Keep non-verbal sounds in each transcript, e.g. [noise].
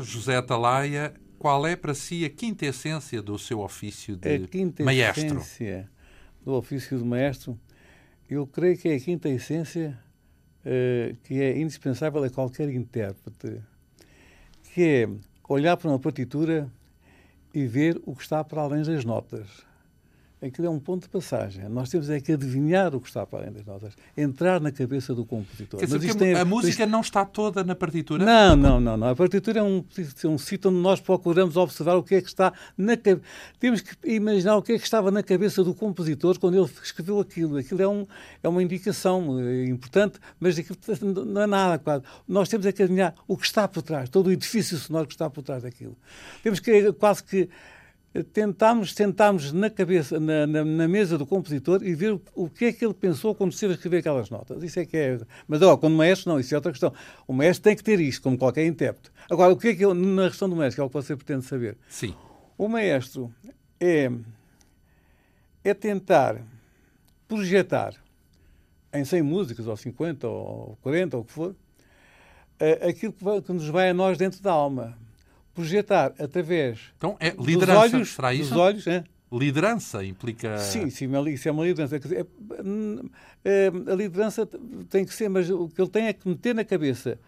José Atalaia. Qual é para si a quinta essência do seu ofício de a quinta maestro? essência do ofício de maestro, eu creio que é a quinta essência uh, que é indispensável a qualquer intérprete, que é olhar para uma partitura e ver o que está para além das notas aquilo é um ponto de passagem. Nós temos é que adivinhar o que está para além das notas, entrar na cabeça do compositor. Quer dizer, Mas a, a música isto... não está toda na partitura? Não, não, não. não. A partitura é um, é um sítio onde nós procuramos observar o que é que está na cabeça. Temos que imaginar o que é que estava na cabeça do compositor quando ele escreveu aquilo. Aquilo é, um, é uma indicação é importante, mas aquilo não é nada quase. Nós temos é que adivinhar o que está por trás, todo o edifício sonoro que está por trás daquilo. Temos que quase que tentámos, tentámos na cabeça, na, na, na, mesa do compositor e ver o, o, que é que ele pensou quando esteve a escrever aquelas notas. Isso é que é. Mas, ó, quando maestro, não, isso é outra questão. O maestro tem que ter isto, como qualquer intérprete. Agora, o que é que eu, na questão do maestro, que é o que você pretende saber? Sim. O maestro é, é tentar projetar em 100 músicas, ou 50, ou 40, ou o que for, eh, aquilo que, vai, que nos vai a nós dentro da alma projetar através então, é liderança, dos olhos, será isso? Dos olhos é? Liderança implica. Sim, sim, isso é uma liderança. É, é, a liderança tem que ser, mas o que ele tem é que meter na cabeça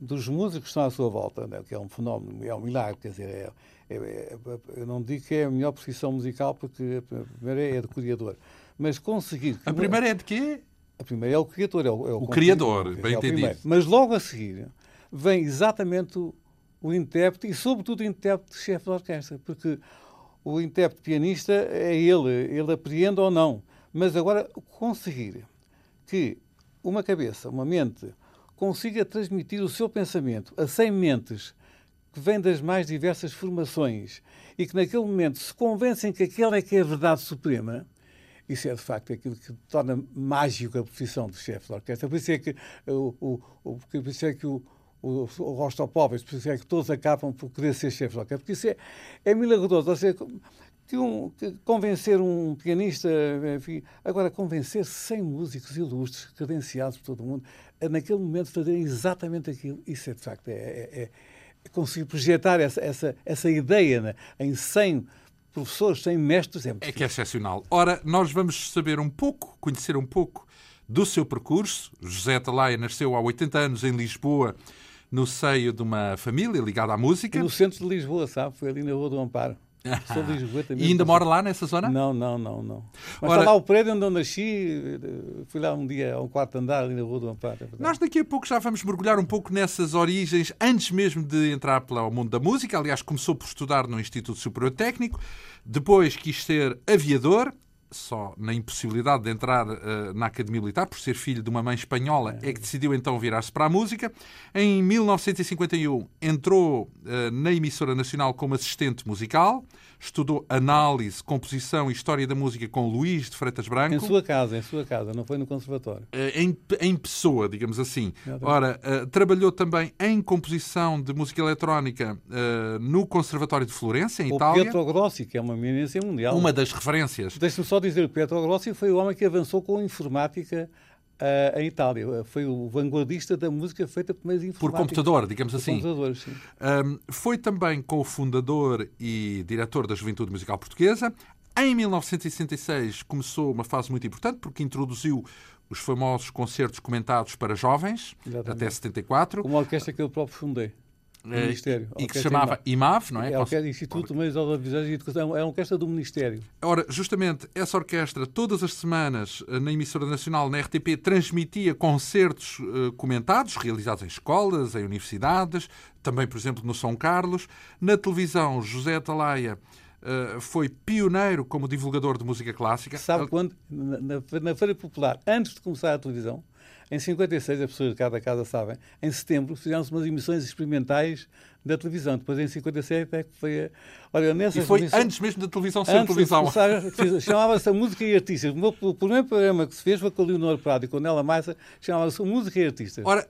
dos músicos que estão à sua volta, né, que é um fenómeno, é um milagre, quer dizer, é, é, é, eu não digo que é a melhor profissão musical, porque a primeira é de criador, mas conseguir. A primeira é de quê? A primeira é o criador, é o, o, o criador, bem entendido. Mas logo a seguir vem exatamente o, o intérprete e, sobretudo, o intérprete-chefe da orquestra, porque o intérprete pianista é ele, ele apreende ou não. Mas agora, conseguir que uma cabeça, uma mente, consiga transmitir o seu pensamento a 100 mentes que vêm das mais diversas formações e que naquele momento se convencem que aquela é que é a verdade suprema, isso é de facto aquilo que torna mágico a profissão de chefe da orquestra. Por isso é que, o, o, por isso é que o, o, o Rostropóveis, por isso é que todos acabam por querer ser chefes de orquestra, porque isso é, é milagroso. Ou seja, que um, que convencer um pianista, enfim, agora convencer 100 músicos ilustres, credenciados por todo o mundo, a naquele momento fazerem exatamente aquilo, isso é de facto, é, é, é, é conseguir projetar essa, essa, essa ideia né, em 100 professores, 100 mestres. É, é que é excepcional. Ora, nós vamos saber um pouco, conhecer um pouco do seu percurso. José Atalaia nasceu há 80 anos em Lisboa no seio de uma família ligada à música. No centro de Lisboa, sabe? Foi ali na Rua do Amparo. [laughs] Sou de Lisboa também. E ainda mora lá nessa zona? Não, não, não, não. Mas Ora, está lá o prédio onde eu nasci. Fui lá um dia ao quarto andar ali na Rua do Amparo. É nós daqui a pouco já vamos mergulhar um pouco nessas origens, antes mesmo de entrar para mundo da música. Aliás, começou por estudar no Instituto Superior Técnico, depois quis ser aviador, só na impossibilidade de entrar uh, na Academia Militar, por ser filho de uma mãe espanhola, é que decidiu então virar-se para a música. Em 1951 entrou uh, na emissora nacional como assistente musical, estudou análise, composição e história da música com Luís de Freitas Branco. Em sua casa, em sua casa, não foi no conservatório. Uh, em, em pessoa, digamos assim. Ora, trabalhou também em composição de música eletrónica no Conservatório de Florença, em o Itália. Pietro Grossi, que é uma eminência mundial. Uma das referências. Deixe-me só dizer que Pietro Grossi foi o homem que avançou com a informática uh, em Itália. Foi o vanguardista da música feita por meios informáticos. Por computador, digamos por assim. Computador, sim. Um, foi também co-fundador e diretor da Juventude Musical Portuguesa. Em 1966 começou uma fase muito importante porque introduziu os famosos concertos comentados para jovens, Exatamente. até 74. Uma orquestra que eu próprio fundei. Eh, Ministério. E que se chamava IMAV, não é? É o Instituto de Meios Audiovisuais e Educação. É uma orquestra do Ministério. Ora, justamente, essa orquestra, todas as semanas, eh, na emissora nacional, na RTP, transmitia concertos uh, comentados, realizados em escolas, em universidades, também, por exemplo, no São Carlos. Na televisão, José Atalaia uh, foi pioneiro como divulgador de música clássica. Sabe quando? Na, na, na Feira Popular, antes de começar a televisão, em 56, as pessoas de cada casa sabem, em setembro fizemos umas emissões experimentais da televisão. Depois, em 57, é que foi. A... Olha, nessas e foi emissões... antes mesmo da televisão ser [laughs] televisão. Chamava-se Música e Artistas. O primeiro programa que se fez foi com a Leonor Prado e com a Nela Massa, chamava-se Música e Artistas. Ora,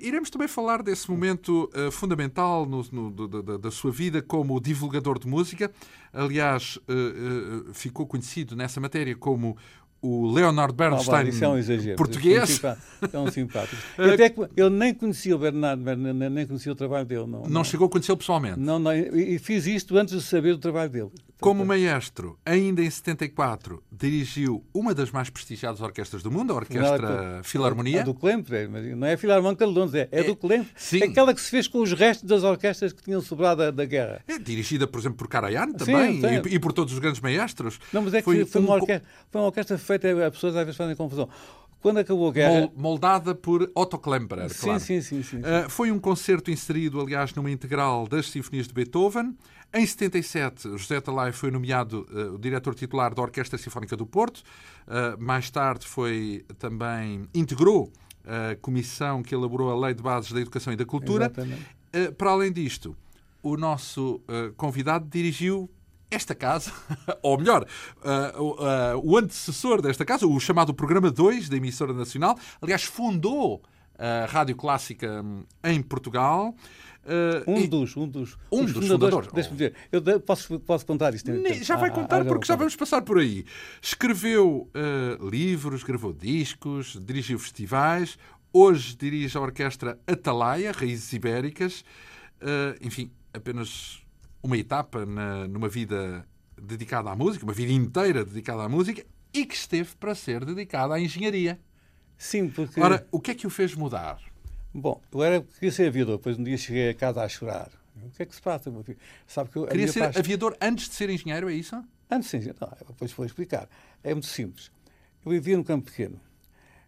iremos também falar desse momento uh, fundamental no, no, do, da, da, sua vida como divulgador de música. Aliás, uh, uh, ficou conhecido nessa matéria como o Leonard Bernstein isso é um exagero. português. É um simpático. Eu, até, eu nem conhecia o Bernardo, nem conhecia o trabalho dele. Não, não, não. chegou a conhecê-lo pessoalmente? Não, não, e fiz isto antes de saber o trabalho dele. Como maestro, ainda em 74, dirigiu uma das mais prestigiadas orquestras do mundo, a Orquestra não, Filarmonia. A do Klemper, mas não é a Filarmónica de Londres, é, é, é do Klemper. Sim. Aquela que se fez com os restos das orquestras que tinham sobrado da, da guerra. É dirigida, por exemplo, por Karajan também sim, e, e, por todos os grandes maestros. Não, mas é que foi, foi, uma, orquestra, foi uma orquestra feita, as pessoas às vezes fazem confusão. Quando acabou a guerra. Moldada por Otto Klemperer, sim, claro. Sim, sim, sim. sim. Uh, foi um concerto inserido, aliás, numa integral das Sinfonias de Beethoven. Em 77, José Talai foi nomeado uh, o diretor titular da Orquestra Sinfónica do Porto. Uh, mais tarde foi também integrou a comissão que elaborou a Lei de Bases da Educação e da Cultura. Uh, para além disto, o nosso convidado dirigiu esta casa, [laughs] ou melhor, uh, uh, o antecessor desta casa, o chamado Programa 2 da emissora nacional, aliás, fundou a Rádio Clássica hum, em Portugal. Uh, um, e... dos, um dos, um dos fundadores. Deixa-me dizer, eu posso, posso contar isto? Já vai ah, contar, ah, porque já vamos passar por aí. Escreveu uh, livros, gravou discos, dirigiu festivais. Hoje dirige a orquestra Atalaia, Raízes Ibéricas. Uh, enfim, apenas uma etapa na, numa vida dedicada à música, uma vida inteira dedicada à música e que esteve para ser dedicada à engenharia. Sim, porque. Ora, o que é que o fez mudar? Bom, eu era, queria ser aviador, depois um dia cheguei a casa a chorar. O que é que se passa, meu filho? Sabe que eu, queria ser paixão... aviador antes de ser engenheiro, é isso? Antes de ser engenheiro. Não, depois vou explicar. É muito simples. Eu vivia no campo pequeno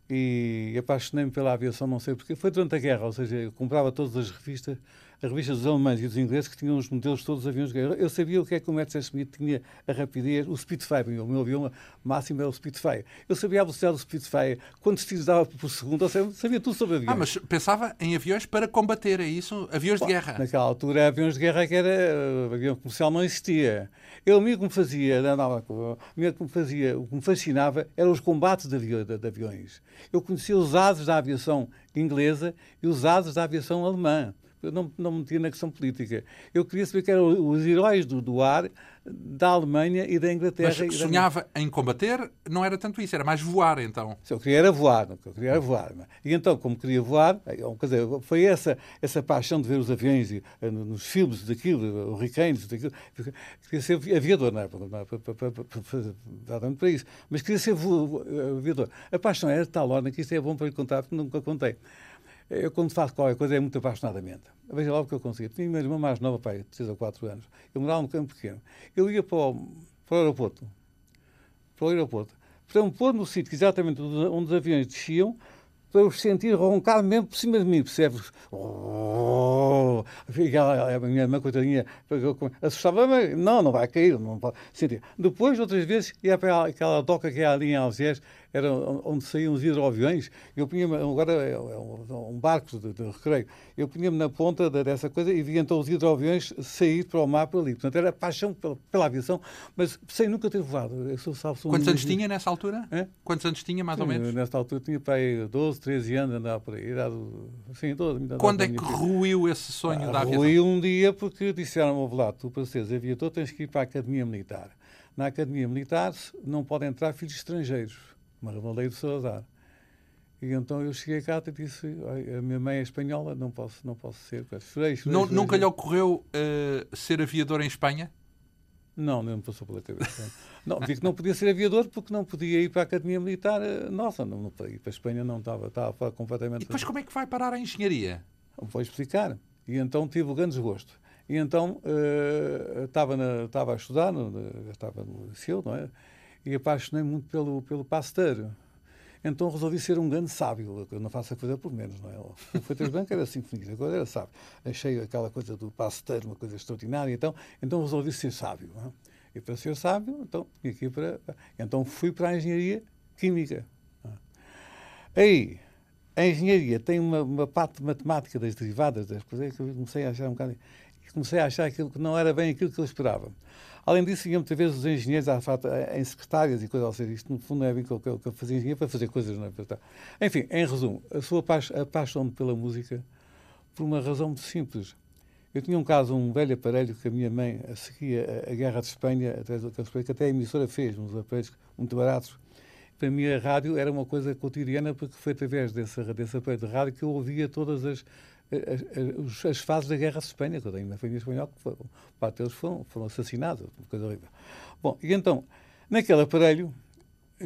e apaixonei-me pela aviação, não sei porquê. Foi durante a guerra, ou seja, eu comprava todas as revistas as revistas dos alemães e dos ingleses que tinham os modelos todos os aviões de guerra. Eu sabia o que é que o Messerschmitt tinha a rapidez, o Spitfire, o meu avião máximo era o Spitfire. Eu sabia a velocidade do Spitfire, quantos tiros dava por segundo, ou seja, sabia tudo sobre aviões. Ah, mas pensava em aviões para combater, é isso? Aviões Bom, de guerra? Naquela altura, aviões de guerra que era, eh, avião comercial não existia. Eu, o que me fazia, andava, o que me fazia, o que me fascinava eram os combates de, avi de, de aviões. Eu conhecia os ases da aviação inglesa e os ases da aviação alemã eu não, não me metia na questão política. Eu queria saber que eram os heróis do, do ar da Alemanha e da Inglaterra. Mas sonhava da... em combater, não era tanto isso, era mais voar então. Se eu queria era voar, eu queria era voar. E então, como queria voar, quer dizer, foi essa, essa paixão de ver os aviões eh, nos filmes daquilo, hurricanes, daquilo. Queria ser aviador, não é? Para, para isso. Mas queria ser aviador. A paixão era de tal ordem que isto é bom para lhe contar, porque nunca contei. Eu, quando faço qualquer coisa, é muito apaixonadamente. Veja lá o que eu consegui. Tinha uma irmã mais nova, pai, de 6 ou 4 anos. Eu morava num campo pequeno. Eu ia para o, para o aeroporto. Para o aeroporto. Para me pôr no sítio exatamente onde os aviões desciam, para eu sentir roncar mesmo por cima de mim, percebes? Oh, a minha irmã, coitadinha, assustava-me. Não, não vai cair, não pode sentir. Depois, outras vezes, ia para aquela doca que é ali em Algés, era onde saíam os hidroaviões. Eu punha-me, agora é, é um barco de, de recreio, eu punha-me na ponta dessa coisa e via então os hidroaviões sair para o mar por ali. Portanto, era paixão pela, pela aviação, mas sem nunca ter voado. Eu sou, salvo, sou Quantos um... anos tinha nessa altura? É? Quantos anos tinha, mais sim, ou menos? Nessa altura tinha para aí 12, 13 anos, andava por aí. Idade, sim, 12, Quando é que ruiu esse sonho ah, da aviação? Ruiu um dia porque disseram-me, lá, tu para seres aviador tens que ir para a Academia Militar. Na Academia Militar não podem entrar filhos estrangeiros uma lei do Salazar. E então eu cheguei cá e disse: a minha mãe é espanhola, não posso, não posso ser. Chorei, chorei, não, nunca lhe ocorreu uh, ser aviador em Espanha? Não, não me passou pela cabeça. não, vi que não podia ser aviador porque não podia ir para a Academia Militar. Uh, nossa, não, não, ir para a Espanha não estava, estava completamente. E depois como é que vai parar a engenharia? Vou explicar. E então tive o grande desgosto. E então uh, estava, na, estava a estudar, no, estava no liceu, não é? E apaixonei muito pelo, pelo Pasteur. Então resolvi ser um grande sábio. Eu não faço a coisa por menos, não é? O Freitas Branco era sinfonia, agora era sábio. Achei aquela coisa do Pasteur uma coisa extraordinária, então, então resolvi ser sábio. É? E para ser sábio, então, aqui para, então fui para a engenharia química. É? Aí, a engenharia tem uma, uma parte matemática das derivadas das coisas que eu comecei a achar um bocado. Comecei a achar aquilo que não era bem aquilo que eu esperava. Além disso, iam muitas vezes os engenheiros em secretárias e coisas, ou seja, isto no fundo não é bem que eu, que eu fazia engenheiro para fazer coisas, não é? Enfim, em resumo, a sua paixão pela música por uma razão muito simples. Eu tinha um caso, um velho aparelho que a minha mãe seguia a, a Guerra de Espanha, através do que até a emissora fez, uns aparelhos muito baratos, para mim a rádio era uma coisa cotidiana porque foi através desse, desse aparelho de rádio que eu ouvia todas as, as, as, fases da Guerra de Espanha, que eu tenho família espanhola que foram, parte deles foram, foram assassinados, uma coisa horrível. Bom, e então, naquele aparelho,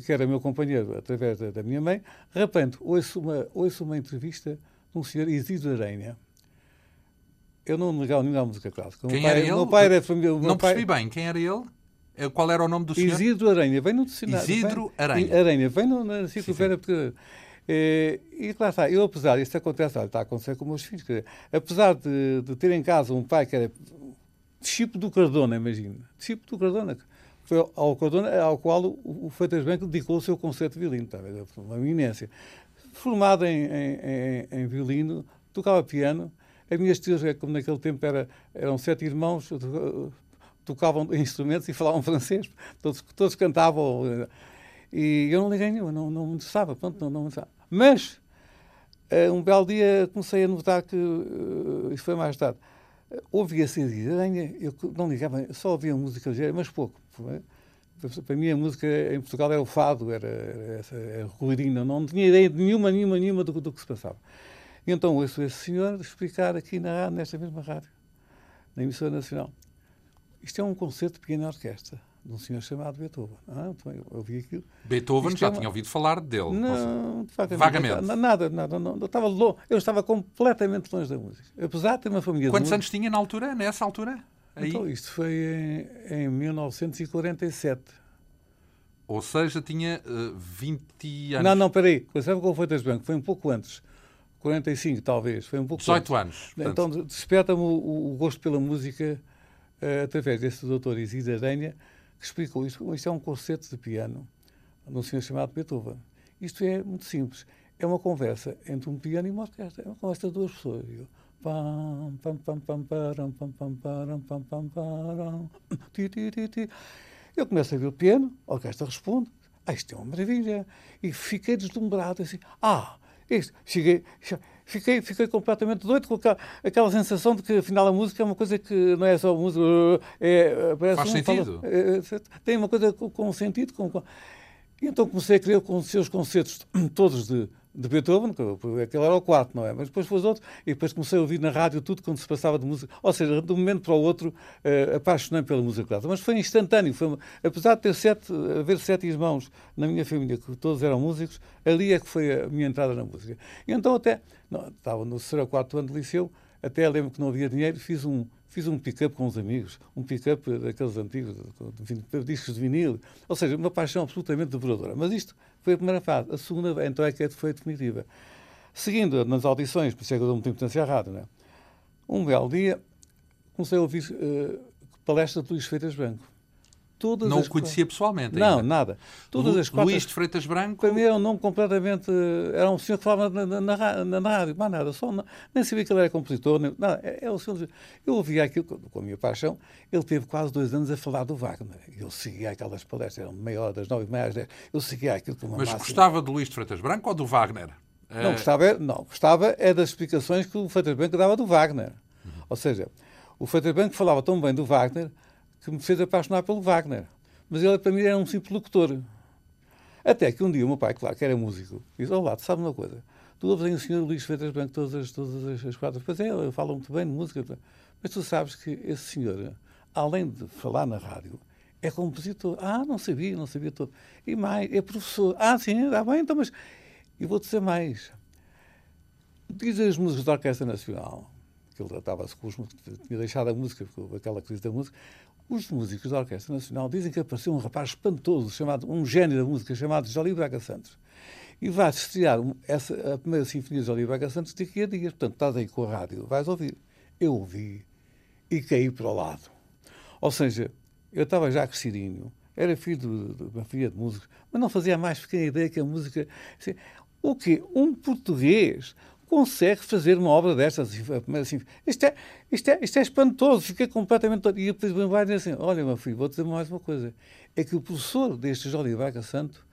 que era meu companheiro através da, da minha mãe, de repente ouço uma, ouço uma entrevista de um senhor Isidro Aranha. Eu não me ligava nenhuma música clássica. Quem pai, era ele? Meu pai era família, não pai... percebi bem. Quem era ele? Eh, qual era o nome do senhor? Isidro Aranha. Vem no dicionário. Isidro vem, Aranha. Aranha. Vem no, na enciclopédia e, eh, e lá está, eu apesar, isso acontece, olha, está a acontecer com os meus filhos, dizer, apesar de, de, ter em casa um pai que era discípulo do Cardona, imagina, discípulo do Cardona, foi ao Cardona ao qual o, o Freitas Branco dedicou o seu concerto de violino, tá, uma eminência. Formado em, em, em, em violino, tocava piano, as minhas tias, é como naquele tempo era, eram sete irmãos, tocavam [laughs] instrumentos e falavam francês, todos, todos cantavam. E eu não liguei nenhuma, não, não me interessava, pronto, não, não me interessava. Mas, uh, um belo dia comecei a notar que, uh, isso foi mais tarde, ouvia CD aranha, eu não ligava, só ouvia música ligeira, mas pouco. Para mim a música em Portugal era o fado, era, era, era não tinha ideia de nenhuma, nenhuma, nenhuma do, do que se passava. E então ouço esse senhor explicar aqui na, nesta mesma rádio, na emissora nacional. Isto é um concerto de pequena orquestra de um senhor chamado Beethoven. Ah, eu ouvi aquilo. Beethoven, já é uma... tinha ouvido falar dele? Não, vagamente. vagamente. Nada, nada. Não, eu, estava longe, eu estava completamente longe da música. Apesar de ter uma família Quantos anos tinha na altura, nessa altura? Aí? Então, isto foi em, em 1947. Ou seja, tinha uh, 20 anos. Não, não, peraí. Sabe qual foi o Banco? Foi um pouco antes. 45, talvez. Foi um pouco 18 antes. anos. Então, desperta-me o, o, gosto pela música através desse doutor Isidro Aranha, que explicou isto. Isto é um concerto de piano de um senhor chamado Beethoven. Isto é muito simples. É uma conversa entre um piano e uma orquestra. É uma conversa de duas pessoas. Eu, pam, pam, pam, pam, param, pam, pam, param, pam, pam, param, [coughs] ti, ti, ti, ti. Eu começo a ver o piano, a orquestra responde. Ah, isto é uma maravilha. E fiquei deslumbrado, assim. Ah, isto. Cheguei, fiquei, fiquei completamente doido com aquela, aquela sensação de que afinal a música é uma coisa que não é só música, é, parece Faz um, sentido. Fala, é, tem uma coisa com, com sentido. Com, com... Então comecei a querer com os seus concertos [clears throat] todos de de Beethoven, aquele era o quarto, não é? Mas depois foi outro, e depois comecei a ouvir na rádio tudo quando se passava de música. Ou seja, de um momento para o outro, uh, apaixonei pela música clássica. Mas foi instantâneo. Foi, apesar de ter sete, haver sete irmãos na minha família, que todos eram músicos, ali é que foi a minha entrada na música. E então até, não, estava no terceiro ou quarto ano de liceu, até lembro que não havia dinheiro, fiz um, fiz um pick-up com os amigos, um pick-up daqueles antigos, discos de vinil, ou seja, uma paixão absolutamente devoradora. Mas isto foi a primeira fase. A segunda, então, é que foi definitiva. Seguindo nas audições, por isso é que eu dou muita importância à rádio, né? um belo dia comecei a ouvir uh, palestra de Luís Feitas Branco. Todas não o conhecia pessoalmente ainda. Não, nada. Todas Lu, as quatro... Luís de Freitas Branco? Para mim era um nome completamente... Era um senhor que falava na, na, na, na rádio, mais nada. Só, não, nem sabia que ele era compositor. Nem, nada. É, é o senhor, eu ouvia aquilo com a minha paixão. Ele teve quase dois anos a falar do Wagner. Eu seguia aquelas palestras, eram meia hora, das nove e meia às dez. Eu seguia aquilo com uma Mas máxima. gostava de Luís de Freitas Branco ou do Wagner? Não, é... gostava, não, gostava é das explicações que o Freitas Branco dava do Wagner. Uhum. Ou seja, o Freitas Branco falava tão bem do Wagner que me fez apaixonar pelo Wagner mas ele para mim era um simples locutor. Até que um dia o meu pai, claro que era músico, disse: Olá, tu sabes uma coisa? Tu ouves o senhor Luís Freitas Branco todas as, todas as, as quatro. Pois é, ele fala muito bem de música. Mas tu sabes que esse senhor, além de falar na rádio, é compositor. Ah, não sabia, não sabia todo. E mais, é professor. Ah, sim, está bem, então, mas. E vou dizer mais. Diz as músicas da Orquestra Nacional, que ele estava-se com os tinha deixado a música, aquela crise da música. Os músicos da Orquestra Nacional dizem que apareceu um rapaz espantoso, chamado, um gênio da música, chamado Jolie Braga Santos. E vai-se estrear essa, a primeira Sinfonia de Jolie Braga Santos daqui a dias. Portanto, estás aí com a rádio, vais ouvir. Eu ouvi e caí para o lado. Ou seja, eu estava já crescidinho, era filho de uma filha de músicos, mas não fazia mais pequena ideia que a música. Assim, o quê? Um português consegue fazer uma obra destas. Assim, isto, é, isto, é, isto é espantoso, fiquei completamente. E depois vai dizer assim: Olha, meu filho, vou dizer mais uma coisa. É que o professor deste Jorge Braga Santo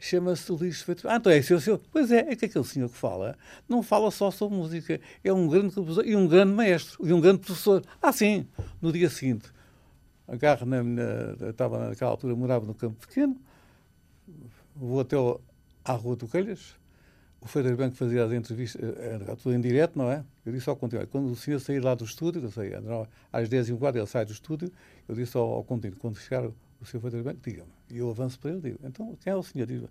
chama-se Luís Feito. Ah, então é esse o senhor? Pois é, é que aquele senhor que fala não fala só sobre música, é um grande compositor e um grande maestro e um grande professor. Ah, sim, no dia seguinte, agarro na, na, estava naquela altura, morava no Campo Pequeno, vou até ao, à Rua do Quelhas, o Freitas Banco fazia as entrevistas, eh, era tudo em direto, não é? Eu disse ao contínuo, quando o senhor sair lá do estúdio, eu sei, às 10 e um quarto ele sai do estúdio, eu disse ao, ao contínuo, quando chegar o senhor Freitas Banco, diga-me. E eu avanço para ele digo, então, quem é o senhor? Diz,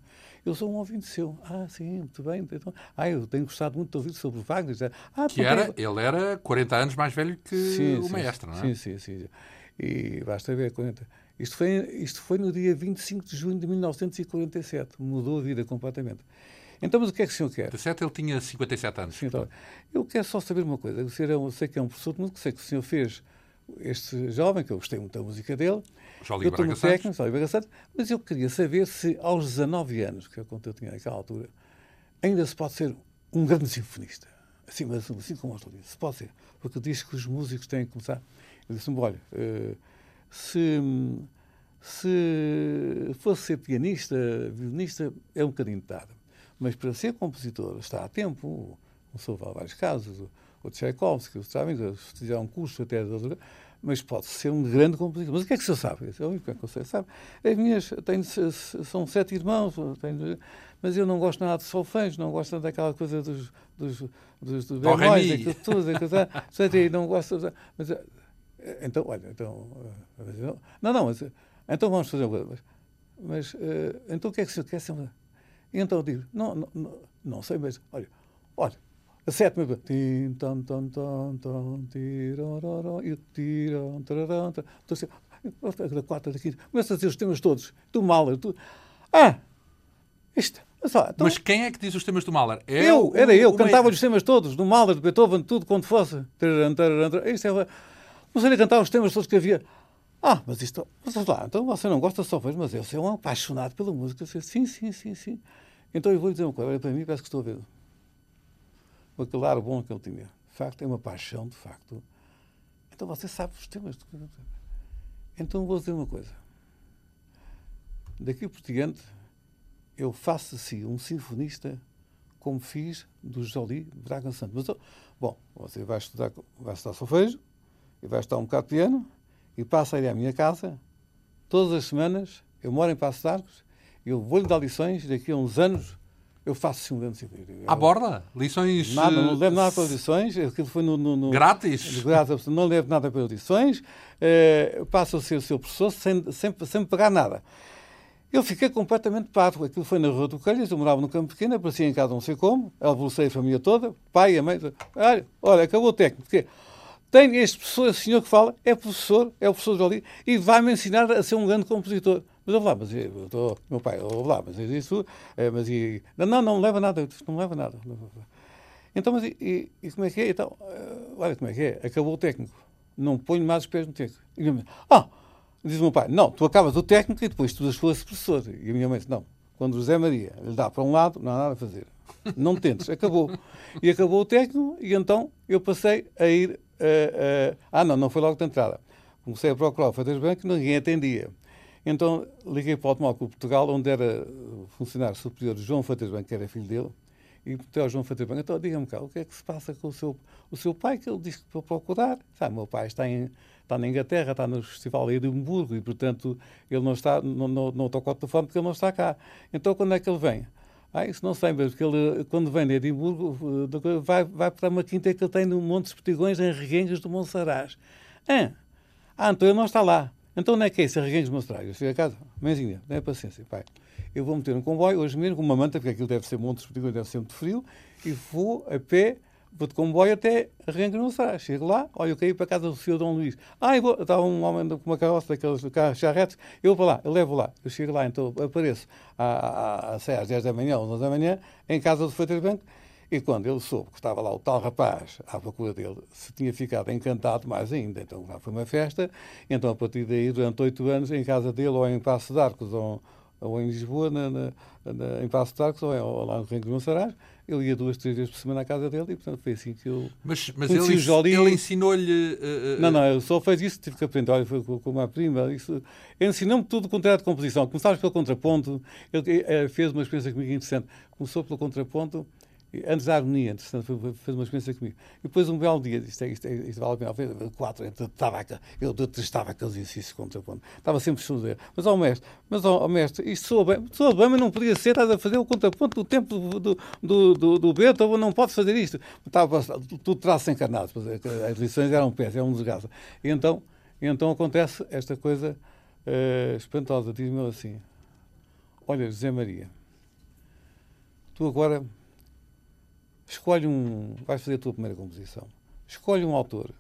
eu sou um ouvinte seu. Ah, sim, muito bem. Então, ah, eu tenho gostado muito de ouvir sobre o Wagner. Ah, que era, ele era 40 anos mais velho que sim, o sim, maestro, não é? Sim, sim, sim. E basta ver, 40. Isto foi, isto foi no dia 25 de junho de 1947. Mudou a vida completamente. Então, mas o que é que o senhor quer? 57, ele tinha 57 anos. Sim, então, eu quero só saber uma coisa. Eu é sei que é um professor de música, sei que o senhor fez este jovem, que eu gostei muito da música dele. Jolie eu no técnico, Jolie Braga Santos, mas eu queria saber se aos 19 anos, que é quanto eu tinha naquela altura, ainda se pode ser um grande sinfonista. Assim, mas assim como eu estou disse, se pode ser. Porque diz que os músicos têm que começar. Eu disse-me, olha, uh, se, se fosse ser pianista, violinista, é um bocadinho tarde. Mas para ser compositor está a tempo. O senhor vai vários casos. O, o Tchaikovsky, o Stravinsky, fizeram um curso até mas pode ser um grande compositor. Mas o que é que o senhor sabe? Eu, o que é que você sabe? As minhas, tenho, são sete irmãos, tenho, mas eu não gosto nada de solfães, não gosto daquela coisa dos, dos, dos, dos bemóis, aquilo tudo, aquilo, [laughs] não gosto. Mas, eh, então, olha, então. Eh, não, não, mas. Então vamos fazer uma coisa. Mas, mas então o que é que o senhor quer ser? E então eu digo, não, não, não, não sei, mas olha, olha, a sétima. Tim, tam, tam, tam, tam, tirororo, e tiram, tararam, da quarta, da quinta. Começa a dizer os temas todos. Do Mahler. Tu... Ah! Isto. Só, então... Mas quem é que diz os temas do Mahler? É eu, era eu, cantava os temas todos, do Mahler, de Beethoven, tudo quanto fosse. Tararam, tararam, isto é. Comecei a cantar os temas todos que havia. Ah, mas isto. Mas lá, então você não gosta só, mas eu sou um apaixonado pela música. Sim, sim, sim, sim. Então eu vou lhe dizer uma coisa, para mim parece que estou a ver aquele ar bom que ele tinha. De facto, é uma paixão, de facto. Então você sabe os temas. Então vou dizer uma coisa. Daqui por diante, eu faço assim um sinfonista como fiz do Jolie Braga Santos. Mas, bom, você vai estudar, vai estudar solfejo e vai estudar um bocado de piano e passa aí à minha casa todas as semanas. Eu moro em Passos Arcos, eu vou-lhe dar lições daqui a uns anos eu faço um assim. À borda? Lições. Nada, não levo nada para lições. Aquilo foi no. no, no Grátis? Grátis, não levo nada para lições. Eh, passo a ser o seu professor sem, sem, sem pagar nada. Eu fiquei completamente parvo. Aquilo foi na Rua do Calhas, eu morava no Campo Pequeno, aparecia em casa não sei como, alvorcei a família toda, pai, a mãe. Olha, olha acabou o técnico. Porque tem este professor, esse senhor que fala, é professor, é o professor Jolie, e vai-me ensinar a ser um grande compositor. Mas eu lá, mas eu estou, meu pai, eu lá, mas isso, é, mas e, não, não, leva nada, não leva nada. Então, mas e, e, como é que é? Então, eh, olha como é que é, acabou o técnico, não ponho mais os pés no técnico. E minha, ah, diz o meu pai, não, tu acabas o técnico e depois tu fosse professor. E a minha mãe disse, não, quando o José Maria lhe dá para um lado, não há nada a fazer. Não tentes, acabou. E acabou o técnico e então eu passei a ir, uh, uh, ah não, não foi logo de entrada. Comecei a procurar o Freitas Banco, ninguém atendia. Então liguei para o Automóvel Portugal, onde era o funcionário superior João Freitas que era filho dele, e perguntei ao João Freitas então diga-me cá, o que é que se passa com o seu, o seu pai, que ele disse que para procurar. Sabe, meu pai está, em, está na Inglaterra, está no Festival de Edimburgo, e portanto ele não está, não, não, não tocou o telefone porque ele não está cá. Então quando é que ele vem? Ah, isso não sei, mas porque ele, quando vem de Edimburgo, eh, vai, vai para uma quinta que ele tem no Monte dos Petigões, em Reguengas do Monsaraz. Ah, ah, então ele não está lá. Então não é que é isso, arreguei os meus tragos. Chego a casa, mãezinha, tenha paciência, pai. Eu vou meter um comboio hoje mesmo com uma manta, porque aquilo deve ser montes, porque deve ser muito frio, e vou a pé, vou de comboio até Arranque no Sá. Chego lá, olha, eu caí para a casa do senhor Dom Luís. Ah, eu vou, estava um homem com uma carroça daqueles carros charretes, eu vou lá, eu levo lá. Eu chego lá, então apareço às 10 da manhã, 11 da manhã, em casa do Freitas Banco, e quando ele soube que estava lá o tal rapaz à procura dele, se tinha ficado encantado mais ainda. Então lá foi uma festa. Então, a partir daí, durante oito anos, em casa dele, ou em Passo de Arcos, ou, ou em Lisboa, na, na, na, em Passo de Arcos, ou, ou lá no Rio de Monsaraz, ele ia duas, três vezes por semana à casa dele e, portanto, foi assim que eu. Mas, mas ele, ele ensinou-lhe. Uh, não, não, eu só fez isso, tive que aprender. Olha, foi com, com uma prima. Isso, ensinou-me tudo com teatro de composição. Começámos pelo contraponto, ele, ele, fez uma experiência comigo interessante. Começou pelo contraponto Antes da harmonia, entretanto, fez uma experiência comigo. E depois, um belo dia, isto, é, isto, é, isto vale a pena, eu estava, eu detestava aqueles exercícios contraponto. Estava sempre estudar. Mas, ao mestre, mas, ao, mestre, isto soa bem, soa bem, mas não podia ser, estás a fazer o contraponto do tempo do, do, do, do, do Beethoven, não pode fazer isto. Estava tudo traço encarnado, as lições eram pés, era um desgraça. E então, e então acontece esta coisa uh, espantosa, diz-me assim, olha, José Maria, tu agora escolhe um. Vais fazer a tua primeira composição. Escolhe um autor.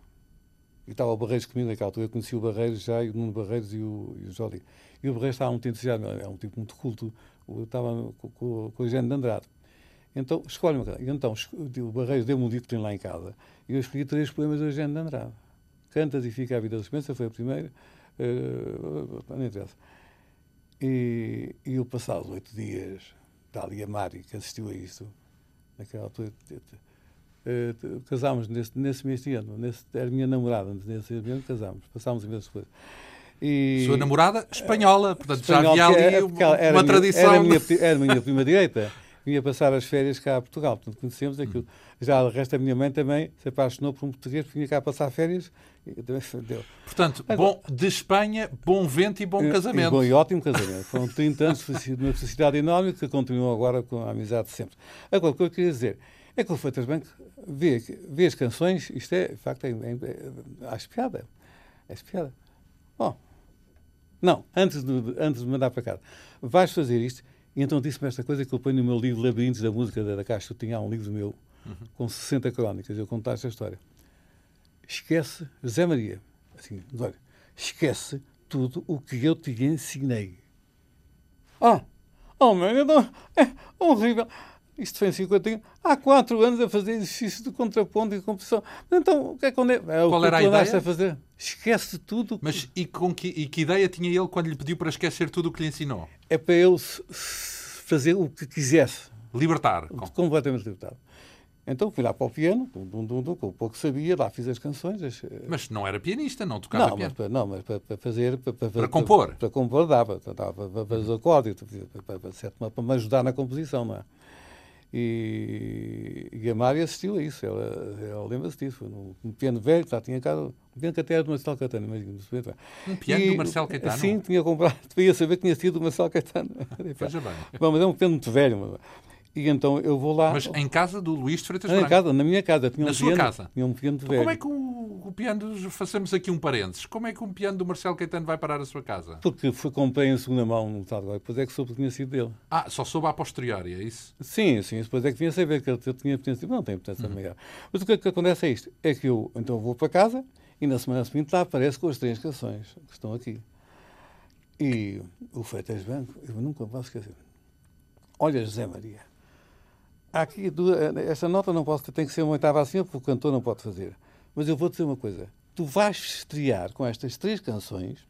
E estava o Barreiros comigo naquela altura. Eu conheci o Barreiros já, o Nuno Barreiros e o, e o. E o Barreiros estava muito entusiasmado. É um tipo muito culto. Eu estava com, com, com o Eugênio de Andrade. Então, escolhe uma E então, o Barreiros deu-me um dito que tem lá em casa. E eu escolhi três poemas do Eugênio de Andrade. Cantas e Fica a Vida Suspensa, foi a primeira. Uh, não interessa. E, e eu, passados oito dias, Dália Mari, que assistiu a isto, naquela altura. Uh, casámos nesse, nesse mês de ano, nesse, era minha namorada, nesse ano casámos, passámos imensas coisas. E, Sua namorada espanhola, portanto espanhola, já havia ali era, uma, era uma minha, tradição. Era a minha, era minha prima direita [laughs] vinha passar as férias cá a Portugal. Portanto, conhecemos aquilo. Já o resto da minha mãe também se apaixonou por um português que vinha cá passar férias. [laughs] Deu. Portanto, Agora, bom, de Espanha, bom vento e bom casamento. E, bom e ótimo casamento. Foram 30 anos de uma felicidade enorme que continuam agora com a amizade de sempre. Agora, o que eu queria dizer é que o Freitas Banco vê, vê as canções, isto é, de facto, é, é, é, acho piada. É piada. Bom, não, antes de, antes de mandar para casa, vais fazer isto e então disse-me esta coisa que eu ponho no meu livro Labirintos da Música da Caixa. Eu tinha um livro meu uhum. com 60 crónicas. Eu contar esta história. Esquece, José Maria, assim, olha, esquece tudo o que eu te ensinei. Ah, oh, meu, então, é horrível. Isto foi em 50 Há quatro anos a fazer exercício de contraponto e composição. Então, o que é que é? é Qual era a ideia? A fazer? Esquece tudo. Mas e, com que, e que ideia tinha ele quando lhe pediu para esquecer tudo o que lhe ensinou? É para ele fazer o que quisesse. Libertar. Completamente libertado. Então fui lá para o piano, dum, dum, dum, com o pouco sabia, lá fiz as canções. As... Mas não era pianista, não tocava não, piano. Mas, não, mas para, para fazer. Para, para, para compor? Para, para, compor dava, dava para, para os acordes, para, para, para, me ajudar na composição, não é? E, e a Mari assistiu a isso, ela, ela lembra-se disso. Um piano velho, tá, tinha cá, um piano que até era do Marcelo Caetano. Mas, um piano e, do Marcelo Caetano? Sim, tinha comprado, [laughs] devia saber que tinha sido do Marcelo Caetano. Veja bem. Bom, mas é um piano muito velho. E então eu vou lá. Mas em casa do Luís de Freitas Branco? casa, na minha casa. Tinha na um sua piano, casa? Tinha um piano então, velho. Como é que o, o, piano, façamos aqui um parênteses, como é que um piano do Marcelo Caetano vai parar a sua casa? Porque foi, comprei em segunda mão no tal agora, depois é que soube que tinha sido dele. Ah, só soube a posteriori, é isso? Sim, sim, depois é que vinha a saber que ele tinha potência. Não tem potência uhum. maior. Mas o que, que acontece é isto: é que eu então vou para casa e na semana seguinte lá aparece com as três canções que estão aqui. E o Freitas Branco, eu nunca posso esquecer. Olha, José Maria aqui, esta nota não posso, tem que ser uma oitava acima, porque o cantor não pode fazer. Mas eu vou dizer uma coisa. Tu vais estrear com estas três canções,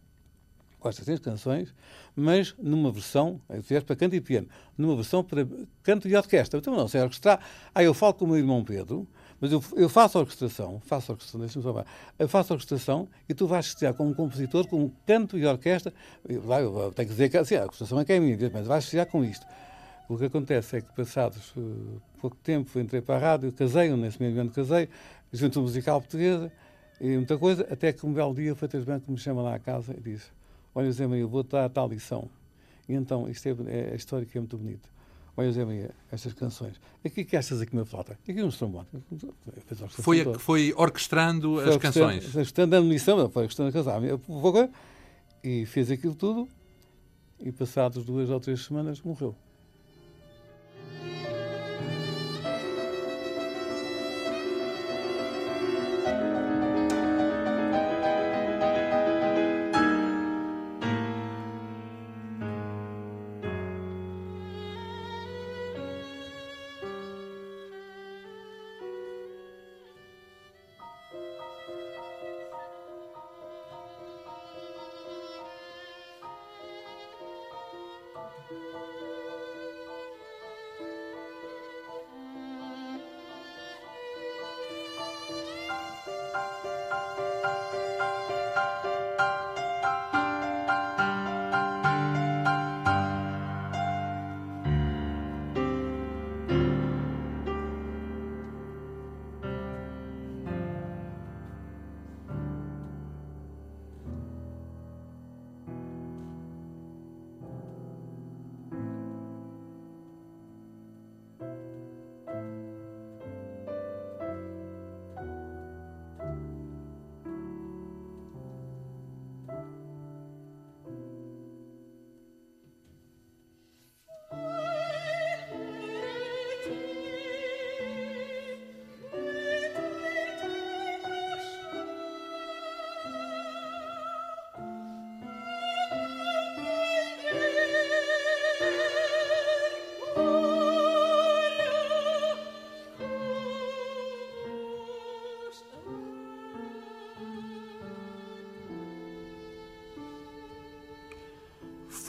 com estas três canções, mas numa versão, fizeste para canto e piano, numa versão para canto e orquestra. Então, não, se é orquestrar, ah, eu falo com o meu irmão Pedro, mas eu, eu faço orquestração, faço orquestração, deixa-me falar, eu faço orquestração e tu vais estrear como um compositor, com canto e orquestra, eu, eu tenho que dizer que assim, a orquestração é que é minha, mas vais estrear com isto. O que acontece é que, passados uh, pouco tempo, entrei para a rádio, casei, nesse mesmo ano casei, Juventude Musical Portuguesa, e muita coisa, até que um belo dia o Freitas Branco me chama lá à casa e diz: Olha, Zé Maria, vou-te dar a tal lição. E então, isto é, é a história que é muito bonita. Olha, Zé Maria, estas canções. Aqui que achas aqui uma flauta? Aqui um trombone. Foi, a, foi orquestrando foi as canções. Orquestrando a lição, foi orquestrando a canção. E fez aquilo tudo, e passados duas ou três semanas morreu.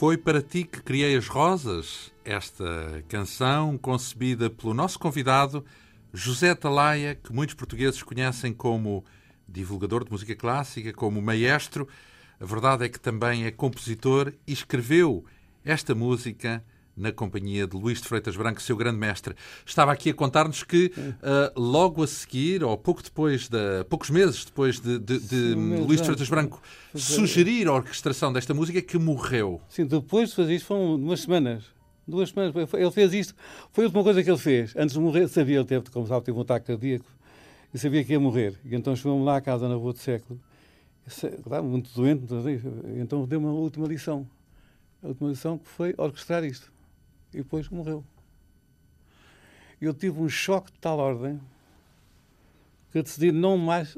Foi para ti que criei as rosas, esta canção concebida pelo nosso convidado José Talaia, que muitos portugueses conhecem como divulgador de música clássica, como maestro. A verdade é que também é compositor e escreveu esta música na companhia de Luís de Freitas Branco, seu grande mestre. Estava aqui a contar-nos que uh, logo a seguir, ou pouco depois, de, poucos meses depois de, de, de Sim, Luís de Freitas Branco sugerir a orquestração desta música, que morreu. Sim, depois de fazer isto foram duas semanas. Duas semanas. Ele fez isto. Foi a última coisa que ele fez. Antes de morrer, sabia, ele teve, como sabe, teve um ataque cardíaco e sabia que ia morrer. E então chegou-me lá à casa na Rua do Século. Claro, muito doente. Então deu uma última lição. A última lição que foi orquestrar isto e depois morreu. Eu tive um choque de tal ordem que decidi não mais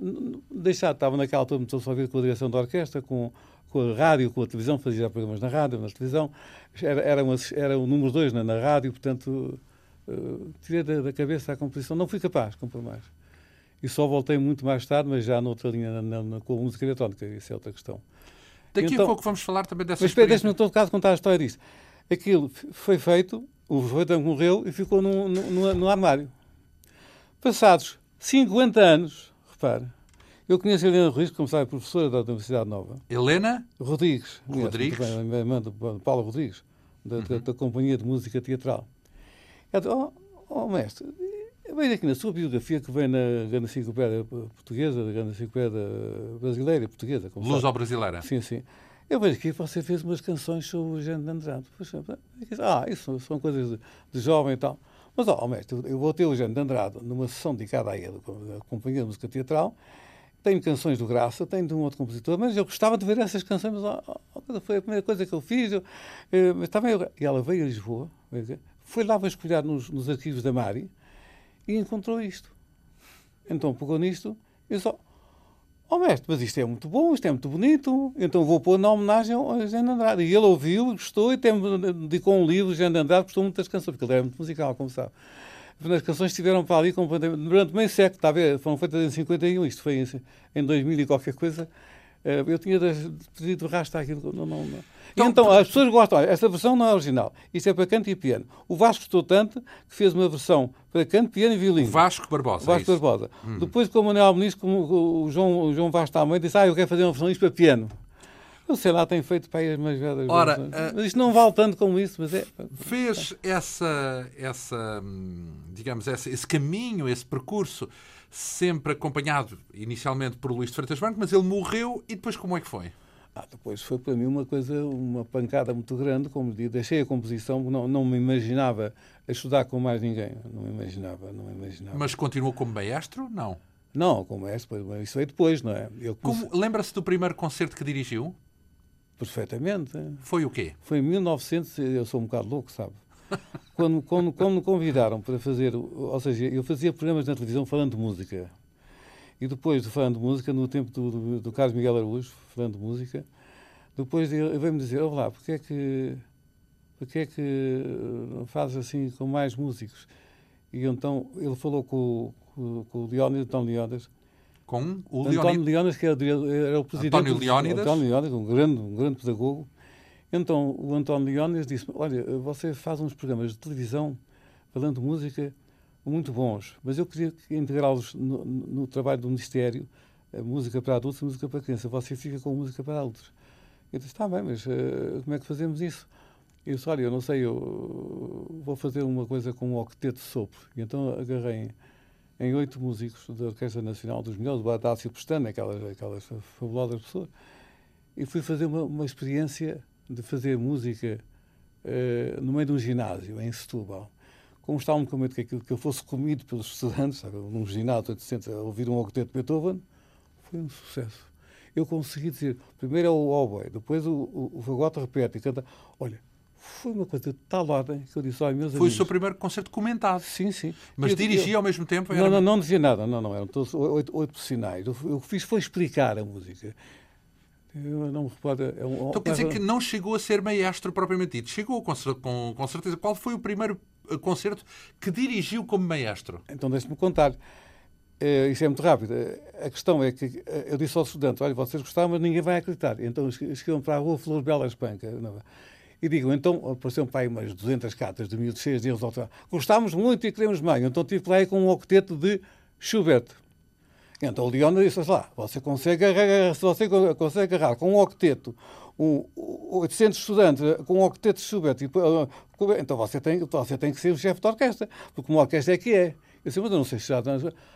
deixar. Estava naquela altura muito envolvido com a direção da orquestra, com, com a rádio, com a televisão, fazia programas na rádio, na televisão. Era, era, uma, era o número dois na, na rádio, portanto, uh, tirei da, da, cabeça a composição. Não fui capaz de compor mais. E só voltei muito mais tarde, mas já noutra linha, na, na, com a música eletrónica. Isso é outra questão. Daqui então, a pouco vamos falar também dessa mas, experiência. Deixa-me, em todo caso, contar a história disso aquilo foi feito, o Freitas morreu e ficou no, no, no, armário. Passados 50 anos, repare, eu conheço a Helena Rodrigues, como sabe, professora da Universidade Nova. Helena? Rodrigues. Rodrigues. Bem, irmã de Paulo Rodrigues, da, uhum. da, da, Companhia de Música Teatral. Ela disse, oh, oh mestre, veja aqui na sua biografia que vem na Grande Enciclopédia Portuguesa, da Grande Enciclopédia Brasileira Portuguesa. Luso-brasileira. Sim, sim. Eu vejo que você fez umas canções sobre o Eugênio de Andrade. ah, isso são coisas de, de jovem e tal. Mas, ó, oh, mestre, eu vou ter o Eugênio de Andrade numa sessão dedicada a ele, a Companhia de Música Teatral. Tenho canções do Graça, tenho de um outro compositor, mas eu gostava de ver essas canções. Mas, oh, foi a primeira coisa que eu fiz. Eu, eh, mas também eu, e ela veio a Lisboa, foi lá vasculhar nos, nos arquivos da Mari e encontrou isto. Então pegou nisto e só Oh, mestre, mas isto é muito bom, isto é muito bonito, então vou pôr na homenagem ao Eugênio Andrade. E ele ouviu, gostou e tem, dedicou um livro, Eugênio Andrade, gostou muito das canções, porque ele era muito musical, como sabe. As canções estiveram para ali durante meio século, está a ver? Foram feitas em 51, isto foi em, em 2000 e qualquer coisa. Eh, eu tinha pedido rasta aquilo. Não, não, não. Então, então, as pessoas gostam. Olha, esta versão não é original. Isto é para canto e piano. O Vasco gostou tanto que fez uma versão para canto, piano e violino. Vasco Barbosa. O Vasco é Barbosa. Hum. Depois, com o Manuel Muniz, como o João, o João Vasco também disse: Ah, eu quero fazer uma versão isto para piano. Eu sei lá, tem feito para aí as mais velhas. Ora, uh, mas isto não vale tanto como isso, mas é. Fez essa, essa hum, digamos, esse, esse caminho, esse percurso sempre acompanhado inicialmente por Luís de Freitas Branco, mas ele morreu e depois como é que foi? Ah, depois foi para mim uma coisa, uma pancada muito grande, como digo, deixei a composição, não, não me imaginava estudar com mais ninguém, não me imaginava, não me imaginava. Mas continuou como maestro? Não. Não, como maestro, isso foi depois, não é? Comecei... Lembra-se do primeiro concerto que dirigiu? Perfeitamente. Foi o quê? Foi em 1900, eu sou um bocado louco, sabe? quando, quando, quando me convidaram para fazer, ou seja, eu fazia programas na televisão falando de música. E depois de falando de música, no tempo do, do, do Carlos Miguel Araújo, falando de música, depois ele veio-me dizer, olha lá, porque é que porque é que fazes assim com mais músicos? E então ele falou com, com, com o Leónidas, António Leónidas. Com o António Leónidas, que era, era o presidente. António Leónidas? António Leónidas, um grande, um grande pedagogo. Então o António Leónidas disse olha, você faz uns programas de televisão falando de música muito bons, mas eu queria integrá-los no, no, trabalho do Ministério, música para adultos e música para crianças. Você fica com música para adultos. Eu disse, está bem, mas uh, como é que fazemos isso? Eu disse, olha, eu não sei, eu vou fazer uma coisa com um octeto de sopro. E então agarrei em oito músicos da Orquestra Nacional dos Melhores, do Adácio Pestana, aquelas, aquelas fabulosas pessoas, e fui fazer uma, uma experiência de fazer música uh, no meio de um ginásio, em Setúbal, como estava com medo que, aquilo, que eu fosse comido pelos estudantes, sabe, num ginásio 800, a ouvir um octeto de Beethoven, foi um sucesso. Eu consegui dizer, primeiro é o oboe, depois o, o, o fagote repete e canta. Olha, foi uma coisa de tal ordem que eu disse, olha, meus Foi amigos, o seu primeiro concerto comentado. Sim, sim. Mas Eu- dirigia eu- ao mesmo tempo? Não, Era- não, não dizia nada, não, não, eram todos oito, oito sinais. O que fiz foi explicar a música. Eu não me recordo. É um, Então quer dizer que não chegou a ser maestro propriamente dito. Chegou com, com, com certeza. Qual foi o primeiro eh, concerto que dirigiu como maestro? Então deixe-me contar. Eh, isso é muito rápido. A questão é que eh, eu disse aos estudantes: olha, vocês gostaram, mas ninguém vai acreditar. Então es- escrevam para a rua Flor Bela Espanca. não é? E digam, então, apareceram para aí umas 200 cartas de miúdos cheias ao tra- Gostámos muito e queremos mais. Então tive lá com um octeto de Schubert. Então o Leona disse lá, você consegue agarrar, se você co- consegue agarrar com um octeto um, 800 estudantes com um octeto de Schubert, e, eh, então você tem, você tem que ser o chefe de orquestra, porque uma orquestra é que é. Eu disse, mas eu não sei se já...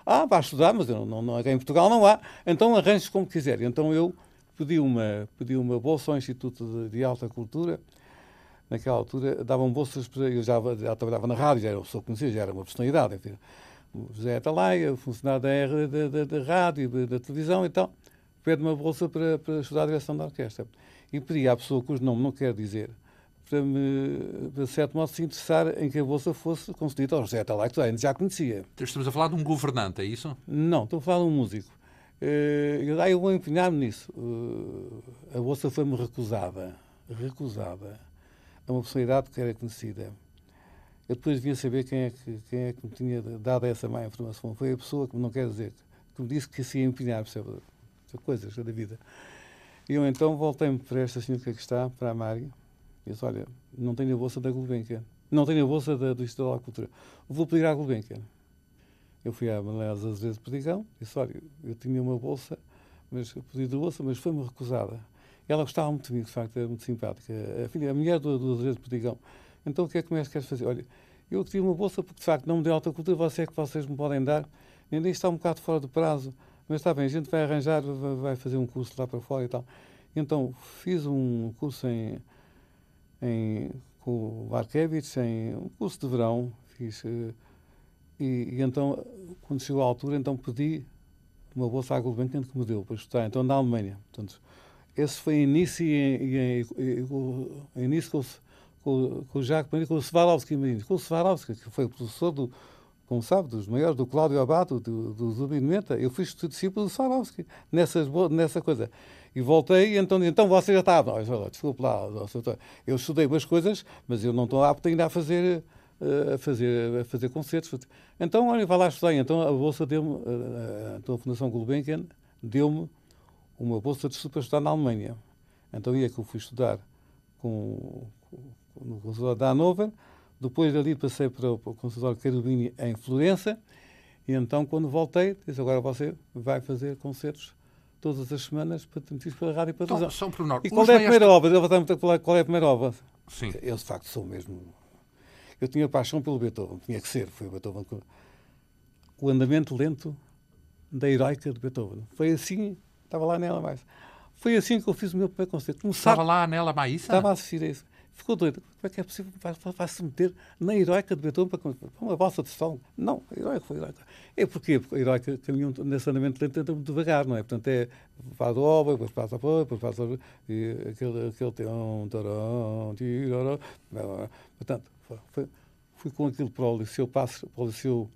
Ah, vai estudar, mas não, não, não, aqui em Portugal não há. Então arranjes como quiser. Então eu pedi uma, pedi uma bolsa ao Instituto de, de Alta Cultura, naquela altura davam bolsas para. Eu já, já trabalhava na rádio, já era uma pessoa conhecida, já era uma personalidade. Enfim. O José Atalaia, funcionário da, R, da, da, da rádio, da, da televisão e tal, pede uma bolsa para, para estudar a direção da orquestra. E pedi à pessoa cujo nome não quero dizer, para me, de certo modo, se interessar em que a bolsa fosse concedida ao José Atalaia, que já conhecia. Estamos a falar de um governante, é isso? Não, estou a falar de um músico. Eu, ah, eu vou empenhar-me nisso. Eh, A bolsa foi-me recusada. Recusada. A uma personalidade que era conhecida. Eu depois vinha saber quem é, que, quem é que me tinha dado essa má informação. Foi a pessoa que não quer dizer, que me disse que se ia empenhar, percebe? Coisas da vida. E eu então voltei-me para esta senhora que aqui está, para a Mari, e disse: Olha, não tenho a bolsa da Gulbenkian. Não tenho a bolsa da, do Instituto da Cultura. Vou pedir à Gulbenkian. Eu fui à Manuela de Perdigão disse: Olha, eu tinha uma bolsa, mas eu pedi a bolsa, mas foi-me recusada. Ela gostava muito de mim, de facto, era muito simpática. A, filha, a mulher do, do Azevedo Perdigão. Então o que é que mais queres fazer? Olha, eu queria uma bolsa porque, de facto, não me deu alta cultura, você é que vocês me podem dar. Ainda está um bocado fora do prazo, mas está bem, a gente vai arranjar, vai fazer um curso lá para fora e tal. Então fiz um curso em, em, com o Arquevich, em um curso de verão, fiz. eh, e, e então, quando chegou à altura, então pedi uma bolsa à Gulbenkian que me deu para estudar, então na Alemanha. Portanto, esse foi início, início com, com, com o Jacques Maria, com o Swarovski Marino, com o Swarovski, que foi professor do, como sabe, dos maiores, do Cláudio Abato, do, do Zubin Menta. Eu fui discípulo do Swarovski, nessas, nessa coisa. E voltei, e então, então você já olha, desculpe lá, eu estudei umas coisas, mas eu não estou apto ainda a fazer, eh, a fazer, a fazer concertos. Então, olha, vai lá estudar. Então, a bolsa deu-me, eh, então a Fundação Gulbenkian deu-me uma bolsa de estudo para estudar na Alemanha. Então, ia que eu fui estudar com, com, no Conservatório da Hannover, depois dali passei para o, para o Conservatório Carabini em Florença, e então, quando voltei, disse, agora você vai fazer concertos todas as semanas para transmitir pela rádio e para Então, televisão. pormenor. E qual Os é a primeira obra? Ele vai estar a falar qual é a primeira obra. Sim. Eu, de facto, sou mesmo. Eu tinha paixão pelo Beethoven, tinha que ser. Foi o Beethoven. O andamento lento da heroica de Beethoven. Foi assim, estava lá nela mais. Foi assim que eu fiz o meu primeiro concerto. Começar, Estava lá a Nela Maíssa? estava a assistir a isso. Ficou doido. Como é que é possível? Vai- vai- Vai-se meter na heroica de Beethoven para, para uma balsa de sol? Não, a heroica foi heroica. É? Porque a heroica caminhou nesse andamento lento, anda muito devagar, não é? Portanto, é faz o obra, depois passa a pôr, depois passa a... E aquele, aquele teão, tarão, tirará. Portanto, foi, fui com aquilo para o Liceu Passo, para o Liceu,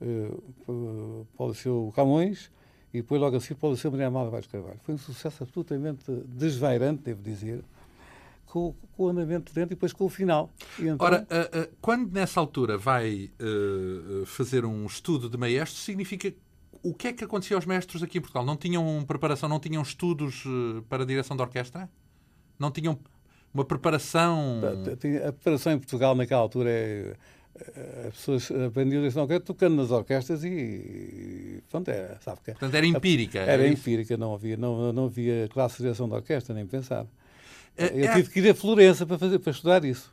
eh, para o Liceu Camões e depois logo a seguir para o Liceu Maria Amália Vaz Carvalho. Foi um sucesso absolutamente desvairante, devo dizer, com, com o andamento lento e depois com o final. Então, Ora, ah, ah, quando nessa altura vai ah, fazer um estudo de maestro, significa o que é que acontecia aos mestres aqui em Portugal? Não tinham preparação, não tinham estudos para a direção de orquestra? Não tinham uma preparação? a preparação em Portugal naquela altura é. As pessoas aprendiam a orquestra tocando nas orquestras e, pronto, é, sabe que Portanto, era empírica. Era é isso? empírica, não havia, não, não havia classe de direção de orquestra, nem pensar. É- Eu é- tive que ir a Florença para, fazer, para estudar isso.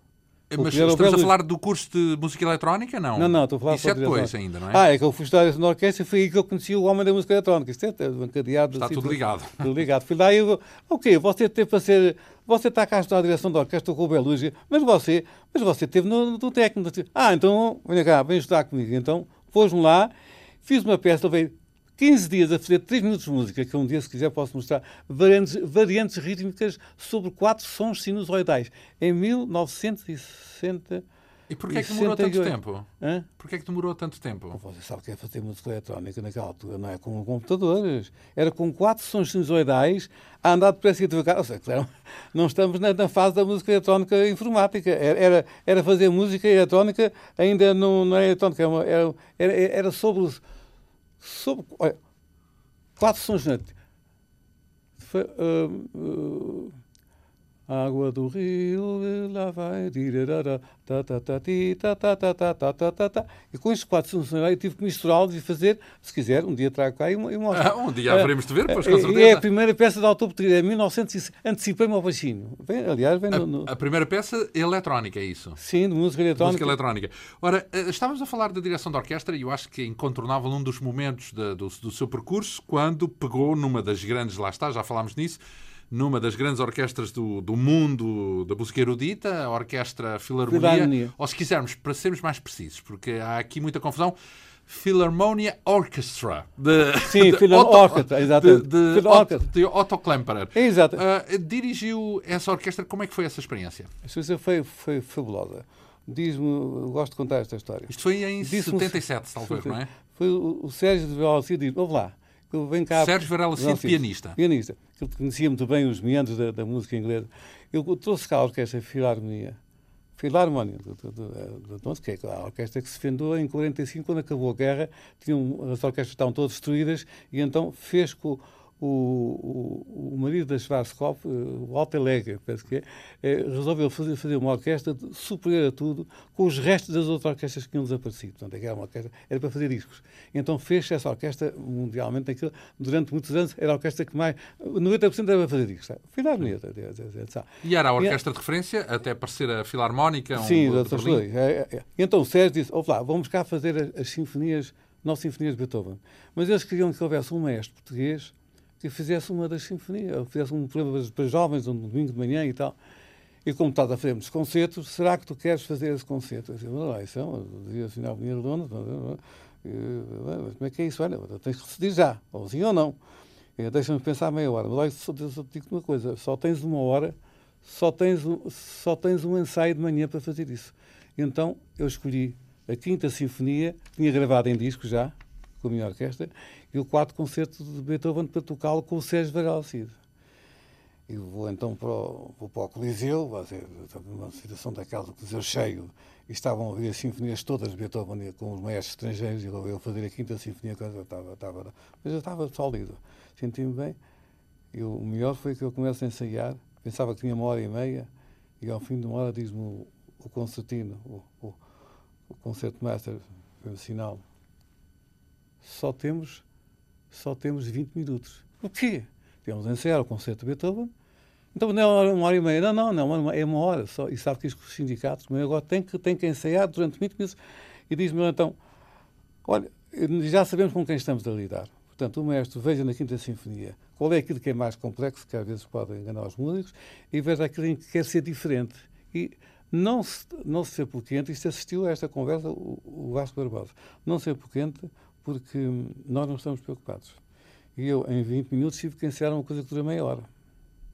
Mas estamos a falar do curso de música eletrónica? Não, não, não estou a falar Isso é depois ainda, não é? Ah, é que eu fui estudar na orquestra e foi aí que eu conheci o homem da música eletrónica. Isto é, é bancadeado. Está assim, tudo ligado. Tudo ligado. Fui lá e eu, ok, você teve para ser, você está cá a estudar a direção da orquestra com o Belugia, mas você, mas você teve no, no técnico. Ah, então, vem cá, vem estudar comigo. Então, pôs-me lá, fiz uma peça, levei 15 dias a fazer 3 minutos de música, que um dia, se quiser, posso mostrar, variantes, variantes rítmicas sobre quatro sons sinusoidais, em 1960. E porquê é que demorou tanto tempo? Hã? Porquê é que demorou tanto tempo? Você sabe que é fazer música eletrónica naquela altura, não é com computadores. Era com quatro sons sinusoidais a andar depressa e devagar. Ou seja, não estamos na, na, fase da música eletrónica informática. Era, era, era fazer música eletrónica ainda não, não é eletrónica, era, era, era sobre os sobre olha, quatro sons foi, uh, uh, Água do rio, lá vai. E com estes quatro sons eu tive que misturá-los e fazer, se quiser, um dia trago cá e mostro. Ah, um dia haveremos de ver, pois com certeza. É a primeira peça de autoportria, 1900, antecipei-me ao baixinho. aliás, vem no, no... A, primeira peça eletrónica, é isso? Sim, de música eletrónica. Música eletrónica. Ora, eh, estávamos a falar da direção da orquestra e eu acho que é incontornável um dos momentos do, do seu percurso, quando pegou numa das grandes, lá está, já falámos nisso, numa das grandes orquestras do, do mundo da música erudita, a Orquestra Filarmonia, ou se quisermos, para sermos mais precisos, porque há aqui muita confusão, Philharmonia Orchestra. De, [laughs] Sim, de Otto, Orchestra, exatamente. De, de, Otto, de Otto Klemperer. Exato. Uh, dirigiu essa orquestra, como é que foi essa experiência? A experiência foi, foi fabulosa. Diz-me, gosto de contar esta história. Isto foi em 77, talvez, não é? Foi o, o Sérgio de Veloci diz: Ouve lá, eu venho cá. Sérgio Varela Cid, pianista. Pianista. Ele conhecia muito bem os meandros da, da música inglesa. Eu trouxe cá a orquestra Filarmonia. Filarmonia, que é a orquestra que se fendou em 45, quando acabou a guerra, tinham, as orquestras estavam todas destruídas, e então fez com o, o, o marido da Schwarzkopf, eh, o Walter Lega, penso que é, é, resolveu fazer, fazer uma orquestra superior a tudo com os restos das outras orquestras que tinham desaparecido. Portanto, era, uma orquestra, era para fazer discos. Então fez essa orquestra mundialmente, aquilo, durante muitos anos, era a orquestra que mais. 90% era para fazer discos. Filarmonia. E era a orquestra e, de referência, até parecer a Filarmónica? Sim, um, outras dois. É, é. Então o Sérgio disse: lá, vamos cá fazer as, as sinfonias, nove sinfonias de Beethoven. Mas eles queriam que houvesse um mestre português que fizesse uma das sinfonias, ou fizesse um programa para jovens, um domingo de manhã e tal. E como estás a fazer concertos, será que tu queres fazer esse concerto? Eu disse, não, isso é um dia assim na Avenida Redonda, mas como é que é isso? Olha, tens que decidir já, ou sim ou não. Deixa-me pensar meia hora. Mas olha, só, só te digo uma coisa, só tens uma hora, só tens, só tens um ensaio de manhã para fazer isso. Então eu escolhi a Quinta Sinfonia, tinha gravado em disco já, com a minha orquestra, e o quarto concerto de Beethoven para tocá-lo com o Sérgio Varela Cid. E vou então para o, vou para o Coliseu, uma situação daquela do Coliseu cheio, e estavam a ouvir as sinfonias todas de Beethoven com os maestros estrangeiros, e eu fazer a quinta sinfonia, eu estava, estava, mas eu estava sólido, senti-me bem. E o melhor foi que eu começo a ensaiar, pensava que tinha uma hora e meia, e ao fim de uma hora diz-me o, o concertino, o, o, o concerto master, foi o sinal. Só temos só temos 20 minutos. O quê? Temos a ensaiar o concerto de Beethoven. Então não é uma hora e meia. Não, não, não, é uma hora só. E sabe que os sindicatos agora têm que, têm que ensaiar durante 20 minutos. E diz-me então, olha, já sabemos com quem estamos a lidar. Portanto, o maestro veja na Quinta Sinfonia qual é aquilo que é mais complexo, que às vezes pode enganar os músicos, e veja aquilo em que quer ser diferente. E não se, não se ser por quente, isto assistiu a esta conversa o, o Vasco Barbosa, não ser por quente porque nós não estamos preocupados. E eu, em 20 minutos, tive que ensaiar uma coisa que dura meia hora.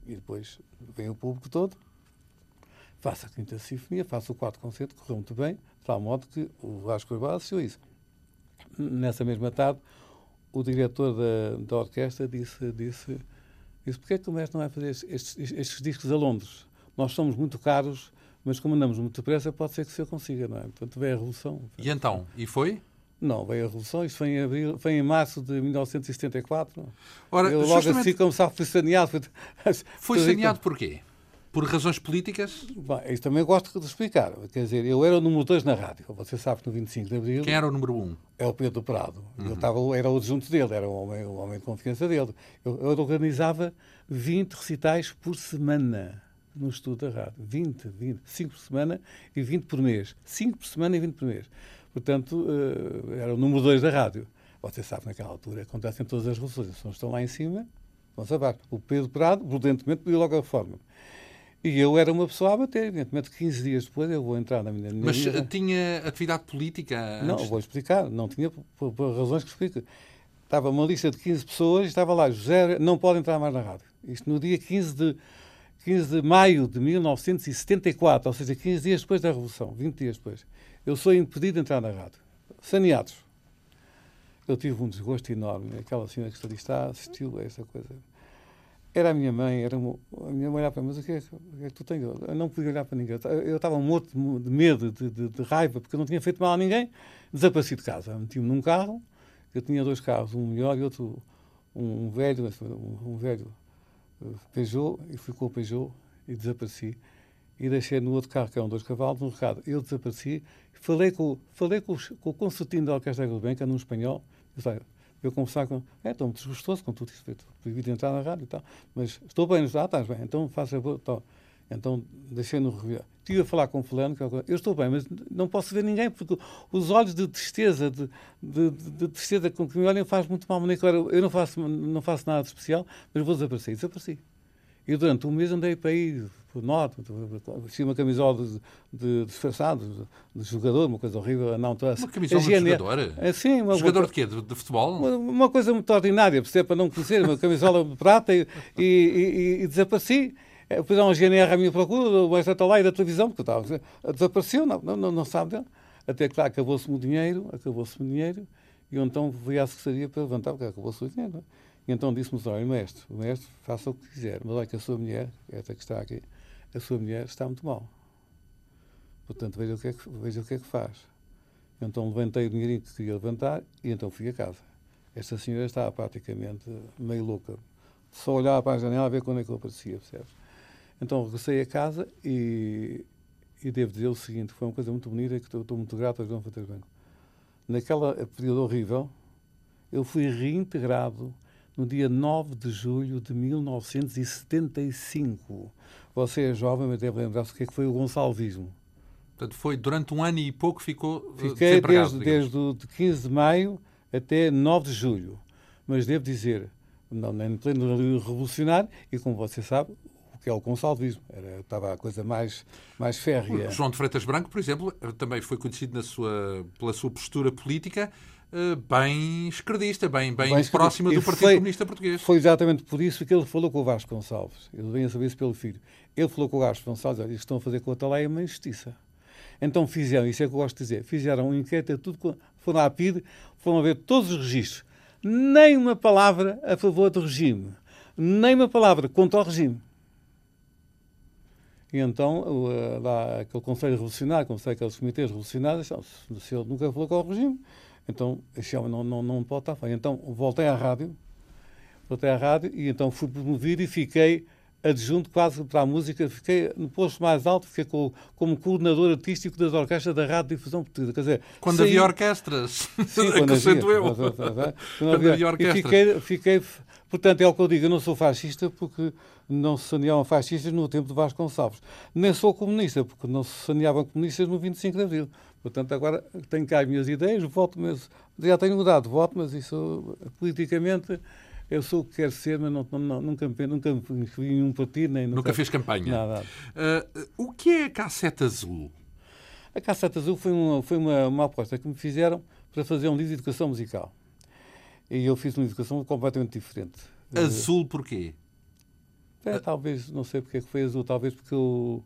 E depois vem o público todo, faço a quinta sinfonia, faço o quarto concerto, correu muito bem, de tal modo que o Vasco Urbano assistiu isso. Nessa mesma tarde, o diretor da, da orquestra disse, disse, disse porquê é que o mestre não vai fazer estes, estes, discos a Londres? Nós somos muito caros, mas como andamos muito depressa, pode ser que se eu consiga, não é? Portanto, vem a revolução. E então? E foi? Não, veio a Revolução, isso foi em, abril, foi em março de 1974. Ora, Eu logo justamente... assim começava a saneado. Foi, [laughs] foi saneado porquê? Por razões políticas? Isso também gosto de explicar. Quer dizer, eu era o número 2 na rádio. Você sabe que no 25 de Abril... Quem era o número 1? Um? É o Pedro Prado. Uhum. Eu estava, era o adjunto dele, era o homem, o homem de confiança dele. Eu, eu organizava 20 recitais por semana. no estudo da rádio. 20, 20, 5 por semana e 20 por mês. 5 por semana e 20 por mês. Portanto, uh, era o número 2 da rádio. Você sabe, naquela altura acontecem todas as revoluções. As pessoas estão lá em cima, vão-se abaixo. O Pedro Prado, prudentemente, pediu logo a reforma. E eu era uma pessoa a bater, evidentemente, 15 dias depois eu vou entrar na minha. Mas minha... tinha atividade política? Não, vou explicar. Não tinha, por, por, razões que explico. Estava uma lista de 15 pessoas e estava lá, José, não pode entrar mais na rádio. Isto no dia 15 de, 15 de maio de 1974, ou seja, 15 dias depois da Revolução, 20 dias depois. Eu sou impedido de entrar na rádio. Saneados. Eu tive um desgosto enorme. Aquela senhora que ali está assistiu a essa coisa era a minha mãe, era uma, a minha mãe olhava para mim, mas o que, é, o que é que tu tens? Eu não podia olhar para ninguém. Eu estava morto de medo, de, de, de, raiva, porque eu não tinha feito mal a ninguém. Desapareci de casa. Meti-me num carro, eu tinha dois carros, um melhor e outro, um, um velho, um, um, velho eh, Peugeot, e fui com o Peugeot e desapareci. E deixei no outro carro, que eram dois cavalos, um recado. Eu desapareci, falei com, falei com, com o concertino da Orquestra Agrobenca, num espanhol, disse, eu conversar com. É, estou muito desgostoso com tudo isso. Proibido entrar na rádio e tal. Mas estou bem, ah, estás bem, então faça. Tal. Então deixei no review. Estive a falar com o fulano, que eu estou bem, mas não posso ver ninguém, porque os olhos de tristeza, de, de, de tristeza com que me olham, faz muito mal. Eu não faço, não faço nada de especial, mas vou desaparecer. Desapareci. E durante um mês andei para aí, por norte, vesti uma camisola de, de disfarçado, de, jogador, uma coisa horrível. Não, uma camisola de jogador? É, sim, uma, jogador de quê? De, de futebol? Uma, uma, coisa muito ordinária, para não conhecer, uma camisola de [laughs] prata e, e, e, e desapareci. É, depois há um GNR à minha procura, o está lá e da televisão, porque eu estava, desapareceu, não, não, não sabe dele. Até que lá acabou-se-me o dinheiro, acabou-se-me o dinheiro, e eu então fui à secretaria para levantar, porque acabou-se o dinheiro. E então disse-me, olha, mestre, o mestre faça o que quiser, mas olha que a sua mulher, esta que está aqui, a sua mulher está muito mal. Portanto, veja o que é que, veja o que, é que faz. Então levantei o dinheirinho que queria levantar e então fui a casa. Esta senhora estava praticamente meio louca. Só olhava para a janela a ver quando é que eu aparecia, percebe? Então regressei a casa e, e devo dizer o seguinte, foi uma coisa muito bonita que estou, estou muito grato a João Fater Branco. Naquela período horrível, eu fui reintegrado no dia 9 de julho de 1975. Você é jovem, mas deve lembrar-se o que, é que foi o gonçalvismo. Portanto, foi durante um ano e pouco ficou eh, Fiquei desde, desde o de 15 de maio até 9 de julho. Mas devo dizer, não, nem pleno revolucionário, e como você sabe, o que é o consalvismo. Era, estava a coisa mais, mais férrea. O João de Freitas Branco, por exemplo, também foi conhecido na sua, pela sua postura política eh, bem esquerdista, bem, bem, bem próxima do Partido foi, Comunista Português. Foi exatamente por isso que ele falou com o Vasco Gonçalves. Ele veio a saber isso pelo filho. Ele falou com o Vasco Gonçalves, olha, estão a fazer com a Atalaia uma injustiça. Então fizeram, isso é que eu gosto de dizer, fizeram um inquérito, tudo, foram à PID, foram a ver todos os registros. Nem uma palavra a favor do regime, nem uma palavra contra o regime. E então, lá, aquele Conselho Revolucionário, sei, aqueles comitês revolucionários, se ele nunca falou com o regime, então, homem não, não, não pode estar feio. Então, voltei à rádio, voltei à rádio e então fui promovido e fiquei adjunto quase para a música, fiquei no posto mais alto, fiquei com, como coordenador artístico das orquestras da Rádio Difusão Portuguesa. Quer dizer, quando saí... havia orquestras, Sim, quando [laughs] havia, eu. [laughs] Quando havia, havia orquestras. E fiquei, fiquei, portanto, é o que eu digo, eu não sou fascista porque não se saneavam fascistas no tempo de Vasco Gonçalves. Nem sou comunista, porque não se saneavam comunistas no 25 de Abril. Portanto, agora tenho cá as minhas ideias, voto, mas já tenho mudado de voto, mas isso politicamente eu sou o que quero ser, mas não, não, nunca, nunca me inscrevi em um partido. Nem nunca, nunca fez campanha. Nada. Uh, o que é a cassete azul? A cassete azul foi, uma, foi uma, uma aposta que me fizeram para fazer um livro de educação musical. E eu fiz uma educação completamente diferente. Azul porquê? É, talvez, não sei porque é que foi azul, talvez porque eu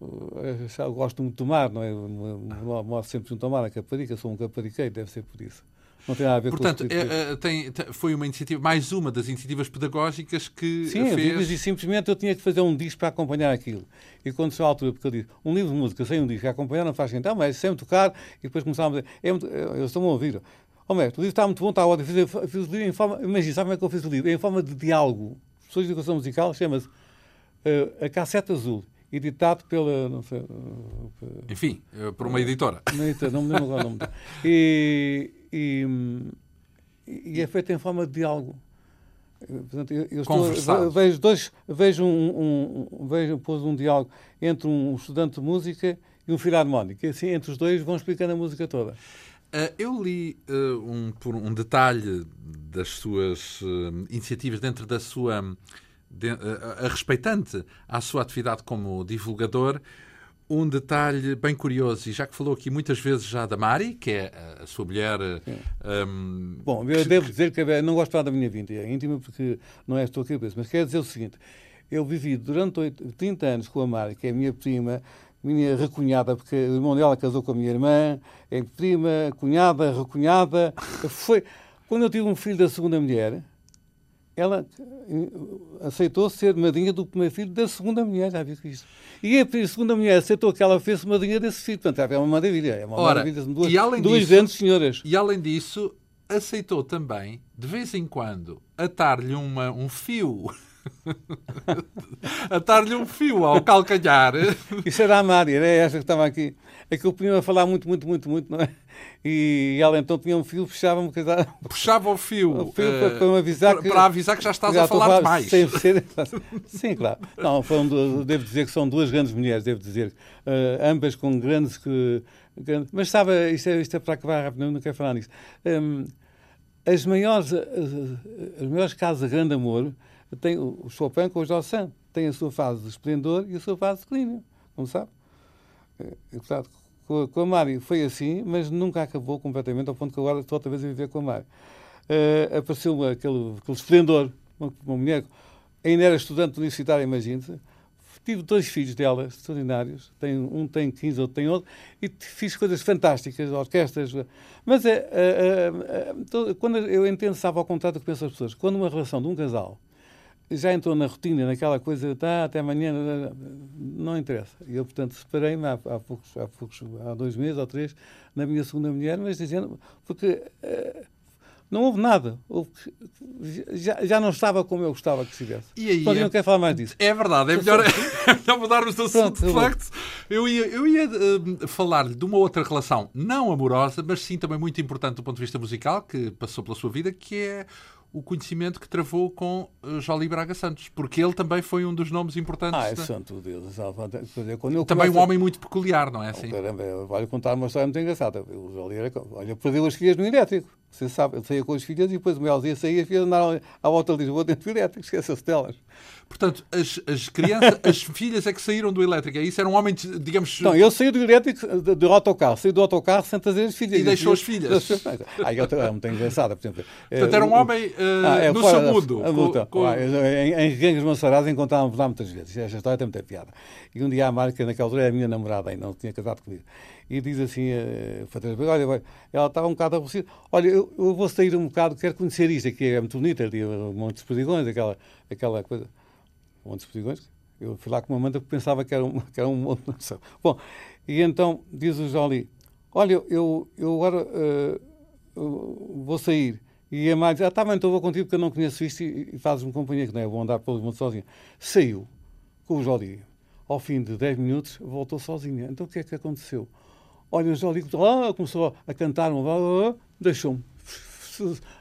eu gosto muito de tomar, não é? Moro sempre junto ao mar, a Caparica, sou um capariqueiro, deve ser por isso. Não tem nada a ver Portanto, com é, é, tem, foi uma iniciativa, mais uma das iniciativas pedagógicas que Sim, fez... e simplesmente eu tinha que fazer um disco para acompanhar aquilo. E quando chegou a altura, porque eu disse, um livro de música sem um disco a acompanhar não faz sentido, mas sem tocar, e depois começámos a dizer, é muito, eu estou-me a ouvir. Oh, mestre, o livro está muito bom, está ótimo. Fiz, fiz o livro em forma, imagina, sabe como é que eu fiz o livro? Em forma de diálogo. Pessoas de educação musical, chama-se uh, A Cassete Azul editado pela. Não sei, Enfim, eh, por uma editora. Não me lembro agora o nome. E, e, e, é feito em forma de diálogo. Portanto, eu estou, vejo dois, vejo um, um, vejo pôs um diálogo entre um estudante de música e um filarmónico. E assim, entre os dois vão explicando a música toda. Uh, eu li uh, um, por um detalhe das suas uh, iniciativas dentro da sua de, a respeitante à sua atividade como divulgador um detalhe bem curioso, e já que falou aqui muitas vezes já da Mari, que é a sua mulher. Um, Bom, eu que... devo dizer que não gosto falar da minha vida é íntima porque não é estou aqui a mas quero dizer o seguinte: eu vivi durante 30 anos com a Mari, que é a minha prima, minha recunhada, porque o irmão dela casou com a minha irmã, é prima, cunhada, recunhada. Foi quando eu tive um filho da segunda mulher ela eh, aceitou ser madrinha do primeiro filho da segunda mulher, já viu isto? E a segunda mulher aceitou que ela fez madrinha desse filho. Portanto, é uma maravilha. É uma Ora, maravilha. Duas, e além duas disso, grandes senhoras. E além disso, aceitou também, de vez em quando, atar-lhe um fio [laughs] Atar-lhe um fio ao calcanhar. Isso era a Mária, era essa que estava aqui. É que eu punha a falar muito, muito, muito, muito, não é? E ela então tinha um fio, puxava-me. Puxava o fio, o fio uh, para, para, me avisar para, que, para avisar que já estás já a falar demais. Sem ser, sim, claro. Não, foram, devo dizer que são duas grandes mulheres, devo dizer. Uh, ambas com grandes. Que, mas sabe, isto é, isto é para acabar rápido, não, quero falar nisso. Um, as maiores, as, as maiores casas de grande amor tem o Chopin com o Jossin. Tem a sua fase de esplendor e a sua fase de declínio. Não sabe? É, claro, com a Mário foi assim, mas nunca acabou completamente, ao ponto que agora estou outra vez a viver com a Mário. Uh, apareceu aquele, aquele esplendor, uma, uma, mulher, ainda era estudante universitária, imagine-se. Tive dois filhos dela, extraordinários. Tem, um tem 15, outro tem outro. E fiz coisas fantásticas, orquestras. Mas é, é, é, quando eu entendo, sabe, ao contrário do que pensam as pessoas, quando uma relação de um casal já entrou na rotina, naquela coisa, tá, até amanhã, não interessa. Eu, portanto, separei-me há, há, poucos, há, poucos, há dois meses ou três, na minha segunda mulher, mas dizendo, porque uh, não houve nada. Houve, já, já não estava como eu gostava que estivesse. E aí? É, não quero falar mais disso. É verdade, é melhor, [laughs] é melhor mudarmos de assunto. De facto, eu ia, eu ia uh, falar-lhe de uma outra relação, não amorosa, mas sim também muito importante do ponto de vista musical, que passou pela sua vida, que é o conhecimento que travou com uh, Jolie Braga Santos, porque ele também foi um dos nomes importantes. Ah, é da... santo Deus. Também um homem muito peculiar, não é assim? Oh, caramba, vou contar uma história muito engraçada. O Jolie era... Olha, perdeu as filhas no elétrico. Você sabe, ele saía com as filhas e depois o Melzinha saía e as filhas andaram à volta de Lisboa dentro do elétrico, esqueça-se delas. Portanto, as, as crianças, [laughs] as filhas é que saíram do elétrico. É isso era um homem, digamos. Não, ele saiu do elétrico, do, do autocarro, saiu do autocarro sem trazer as filhas. E deixou as filhas. Aí eu é muito engraçada, por exemplo. Portanto, era um homem uh, ah, é, no seu mundo. Com, com... Ah, em, em Gangues Mansarados encontrávamos lá muitas vezes. Esta história tem muita piada. E um dia a Marca, naquela altura, era a minha namorada ainda, não tinha casado comigo e diz assim, uh, olha, ela estava um bocado aborrecida, olha, eu, eu, vou sair um bocado, quero conhecer isto aqui, é muito bonito, ali, um monte de perdigões, aquela, aquela coisa, um monte de perdigões, eu fui lá com uma manta porque pensava que era um, [laughs] que era um nação. Bom, e então diz o Jolie, olha, eu, eu agora uh, vou sair, e a mãe diz, ah, tá bem, então vou contigo porque eu não conheço isto e, e fazes-me companhia, que não é, vou andar pelo mundo sozinho. Saiu com o Jolie. Ao fim de 10 minutos, voltou sozinha. Então o que é que aconteceu? Olha, o Jolie ah, começou a cantar, deixou-me.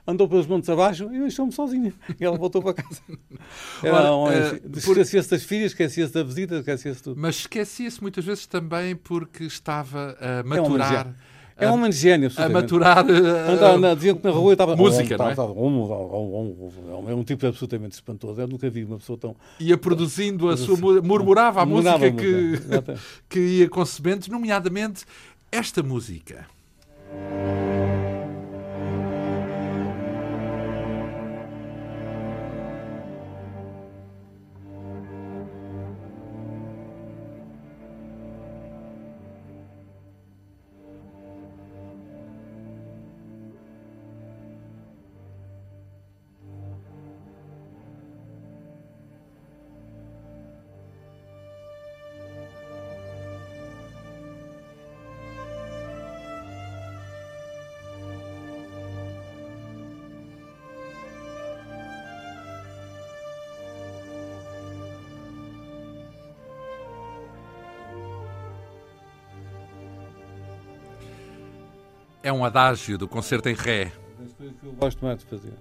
Andou pelos montes abaixo e deixou-me sozinha. E ela voltou para casa. Era um, uh, por... Esquecia-se das filhas, esquecia-se da visita, esquecia-se tudo. Mas esquecia-se muitas vezes também porque estava a maturar. É um de gênio. A maturar. Uh, diziam que na rua estava. Música, não é? É um tipo absolutamente espantoso. Eu nunca vi uma pessoa tão. Ia produzindo a sua. murmurava a música que, que ia concebendo, nomeadamente esta música. É um adágio do concerto em Ré. Das coisas que eu gosto mais de fazer.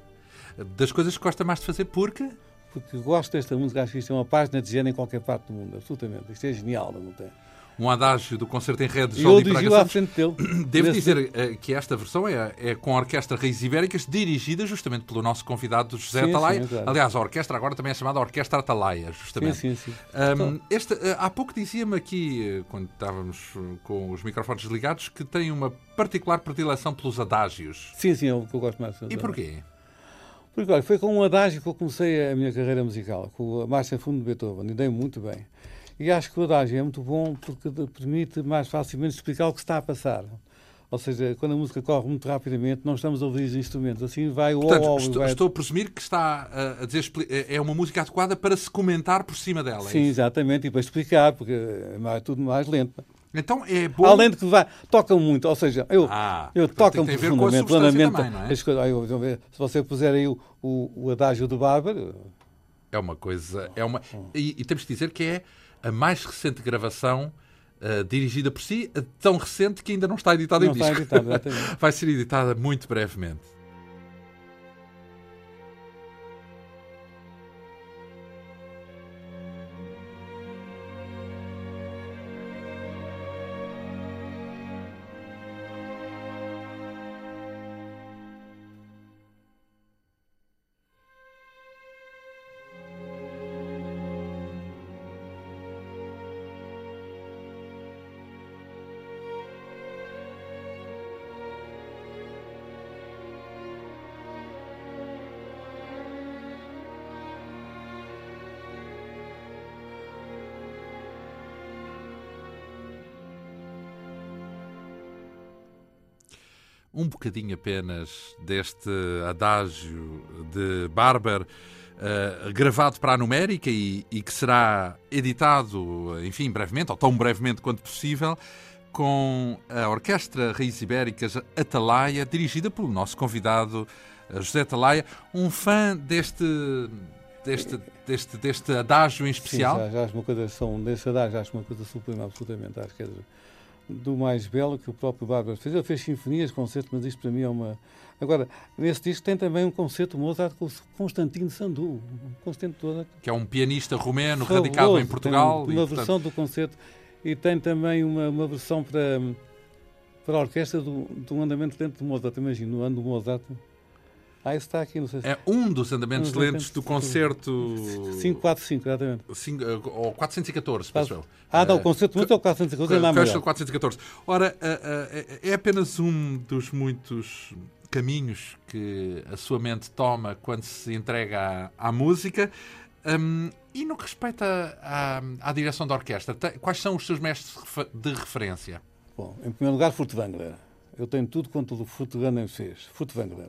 Das coisas que gosta mais de fazer porque porque gosto desta música, acho que isto é uma página de género em qualquer parte do mundo, absolutamente. Isto é genial, não tem? Um adágio do concerto em ré de João Eu dirigi à frente dele. [clears throat] Devo dizer uh, que esta versão é, é com a Orquestra Reis Ibéricas, dirigida justamente pelo nosso convidado José sim, Atalaia. Sim, Aliás, a orquestra agora também é chamada Orquestra Atalaia, justamente. Sim, sim, sim. Um, então... este, uh, há pouco dizia-me aqui, uh, quando estávamos com os microfones ligados, que tem uma particular predileção pelos adágios. Sim, sim, é o que eu gosto mais. E porquê? Porque, olha, foi com um adágio que eu comecei a minha carreira musical, com a Marcha Fundo de Beethoven, e dei muito bem. E acho que o adágio é muito bom porque permite mais facilmente explicar o que está a passar. Ou seja, quando a música corre muito rapidamente, não estamos a ouvir os instrumentos. Assim vai o Portanto, estou, vai... estou a presumir que está a dizer é uma música adequada para se comentar por cima dela. É Sim, é exatamente, e para explicar, porque é tudo mais lento. Então é bom. Além de que vai, tocam muito, ou seja, eu, ah, eu toco profundamente, plenamente. É? as coisas, eu, se você puser aí o, o, o adágio do Bárbaro. É uma coisa. É uma, e, e temos que dizer que é a mais recente gravação uh, dirigida por si, tão recente que ainda não está editada em disco. Está editada, [laughs] Vai ser editada muito brevemente. Um bocadinho apenas deste adágio de Barber, uh, gravado para a numérica e, e, que será editado, enfim, brevemente, ou tão brevemente quanto possível, com a Orquestra Raiz Ibéricas Atalaia, dirigida pelo nosso convidado eh, José Atalaia, um fã deste. Deste, deste, deste adágio em especial? Sim, já, já acho uma coisa, são, desse adágio acho uma coisa sublime, absolutamente. Acho que é do mais belo que o próprio Bárbaro fez. Ele fez sinfonias, concertos, mas isto para mim é uma. Agora, nesse disco tem também um concerto Mozart com Constantino Sandu, um concerto. Que é um pianista romeno Fabuloso. radicado em Portugal. Tem uma e, versão portanto... do concerto e tem também uma, uma versão para, para a orquestra do, do andamento dentro do Mozart. Imagina, no ano do Mozart. Ah, está aqui, não sei se... É um dos andamentos um lentos do concerto... 545, exatamente. 5, eh, ou 414, penso eu. Ah, não, o concerto lento é o 414, é Fecha 414. Ora, eh, eh, é apenas um dos muitos caminhos que a sua mente toma quando se entrega à, à música. Um, e no que respeita à, à, direção da orquestra, quais são os seus mestres de referência? Bom, em primeiro lugar, Furtwängler. Eu tenho tudo quanto o Furtwängler fez. Furtwängler.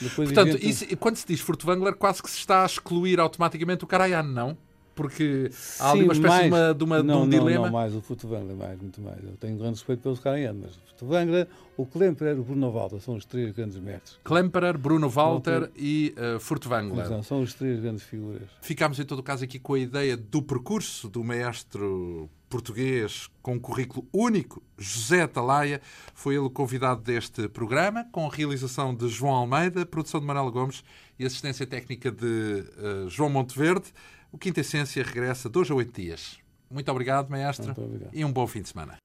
Depois Portanto, isso, quando se diz Furtwängler, quase que se está a excluir automaticamente o Karajan, não? Porque há ali uma espécie mais, de, uma, de, uma, não, de um não, dilema. Não, mais o Furtwängler, mais, muito mais. Eu tenho grande respeito pelos Karajan, mas o Furtwängler, o Klemperer e o Bruno Walter são os três grandes mestres. Klemperer, Bruno Walter e uh, Furtwängler. Exato, são os três grandes figuras. Ficámos, em todo caso, aqui com a ideia do percurso do maestro português com um currículo único, José Atalaia, foi ele o convidado deste programa, com a realização de João Almeida, produção de Manuel Gomes e assistência técnica de uh, João Monteverde. O Quinta Essência regressa dois a oito dias. Muito obrigado, maestro, Muito obrigado. e um bom fim de semana.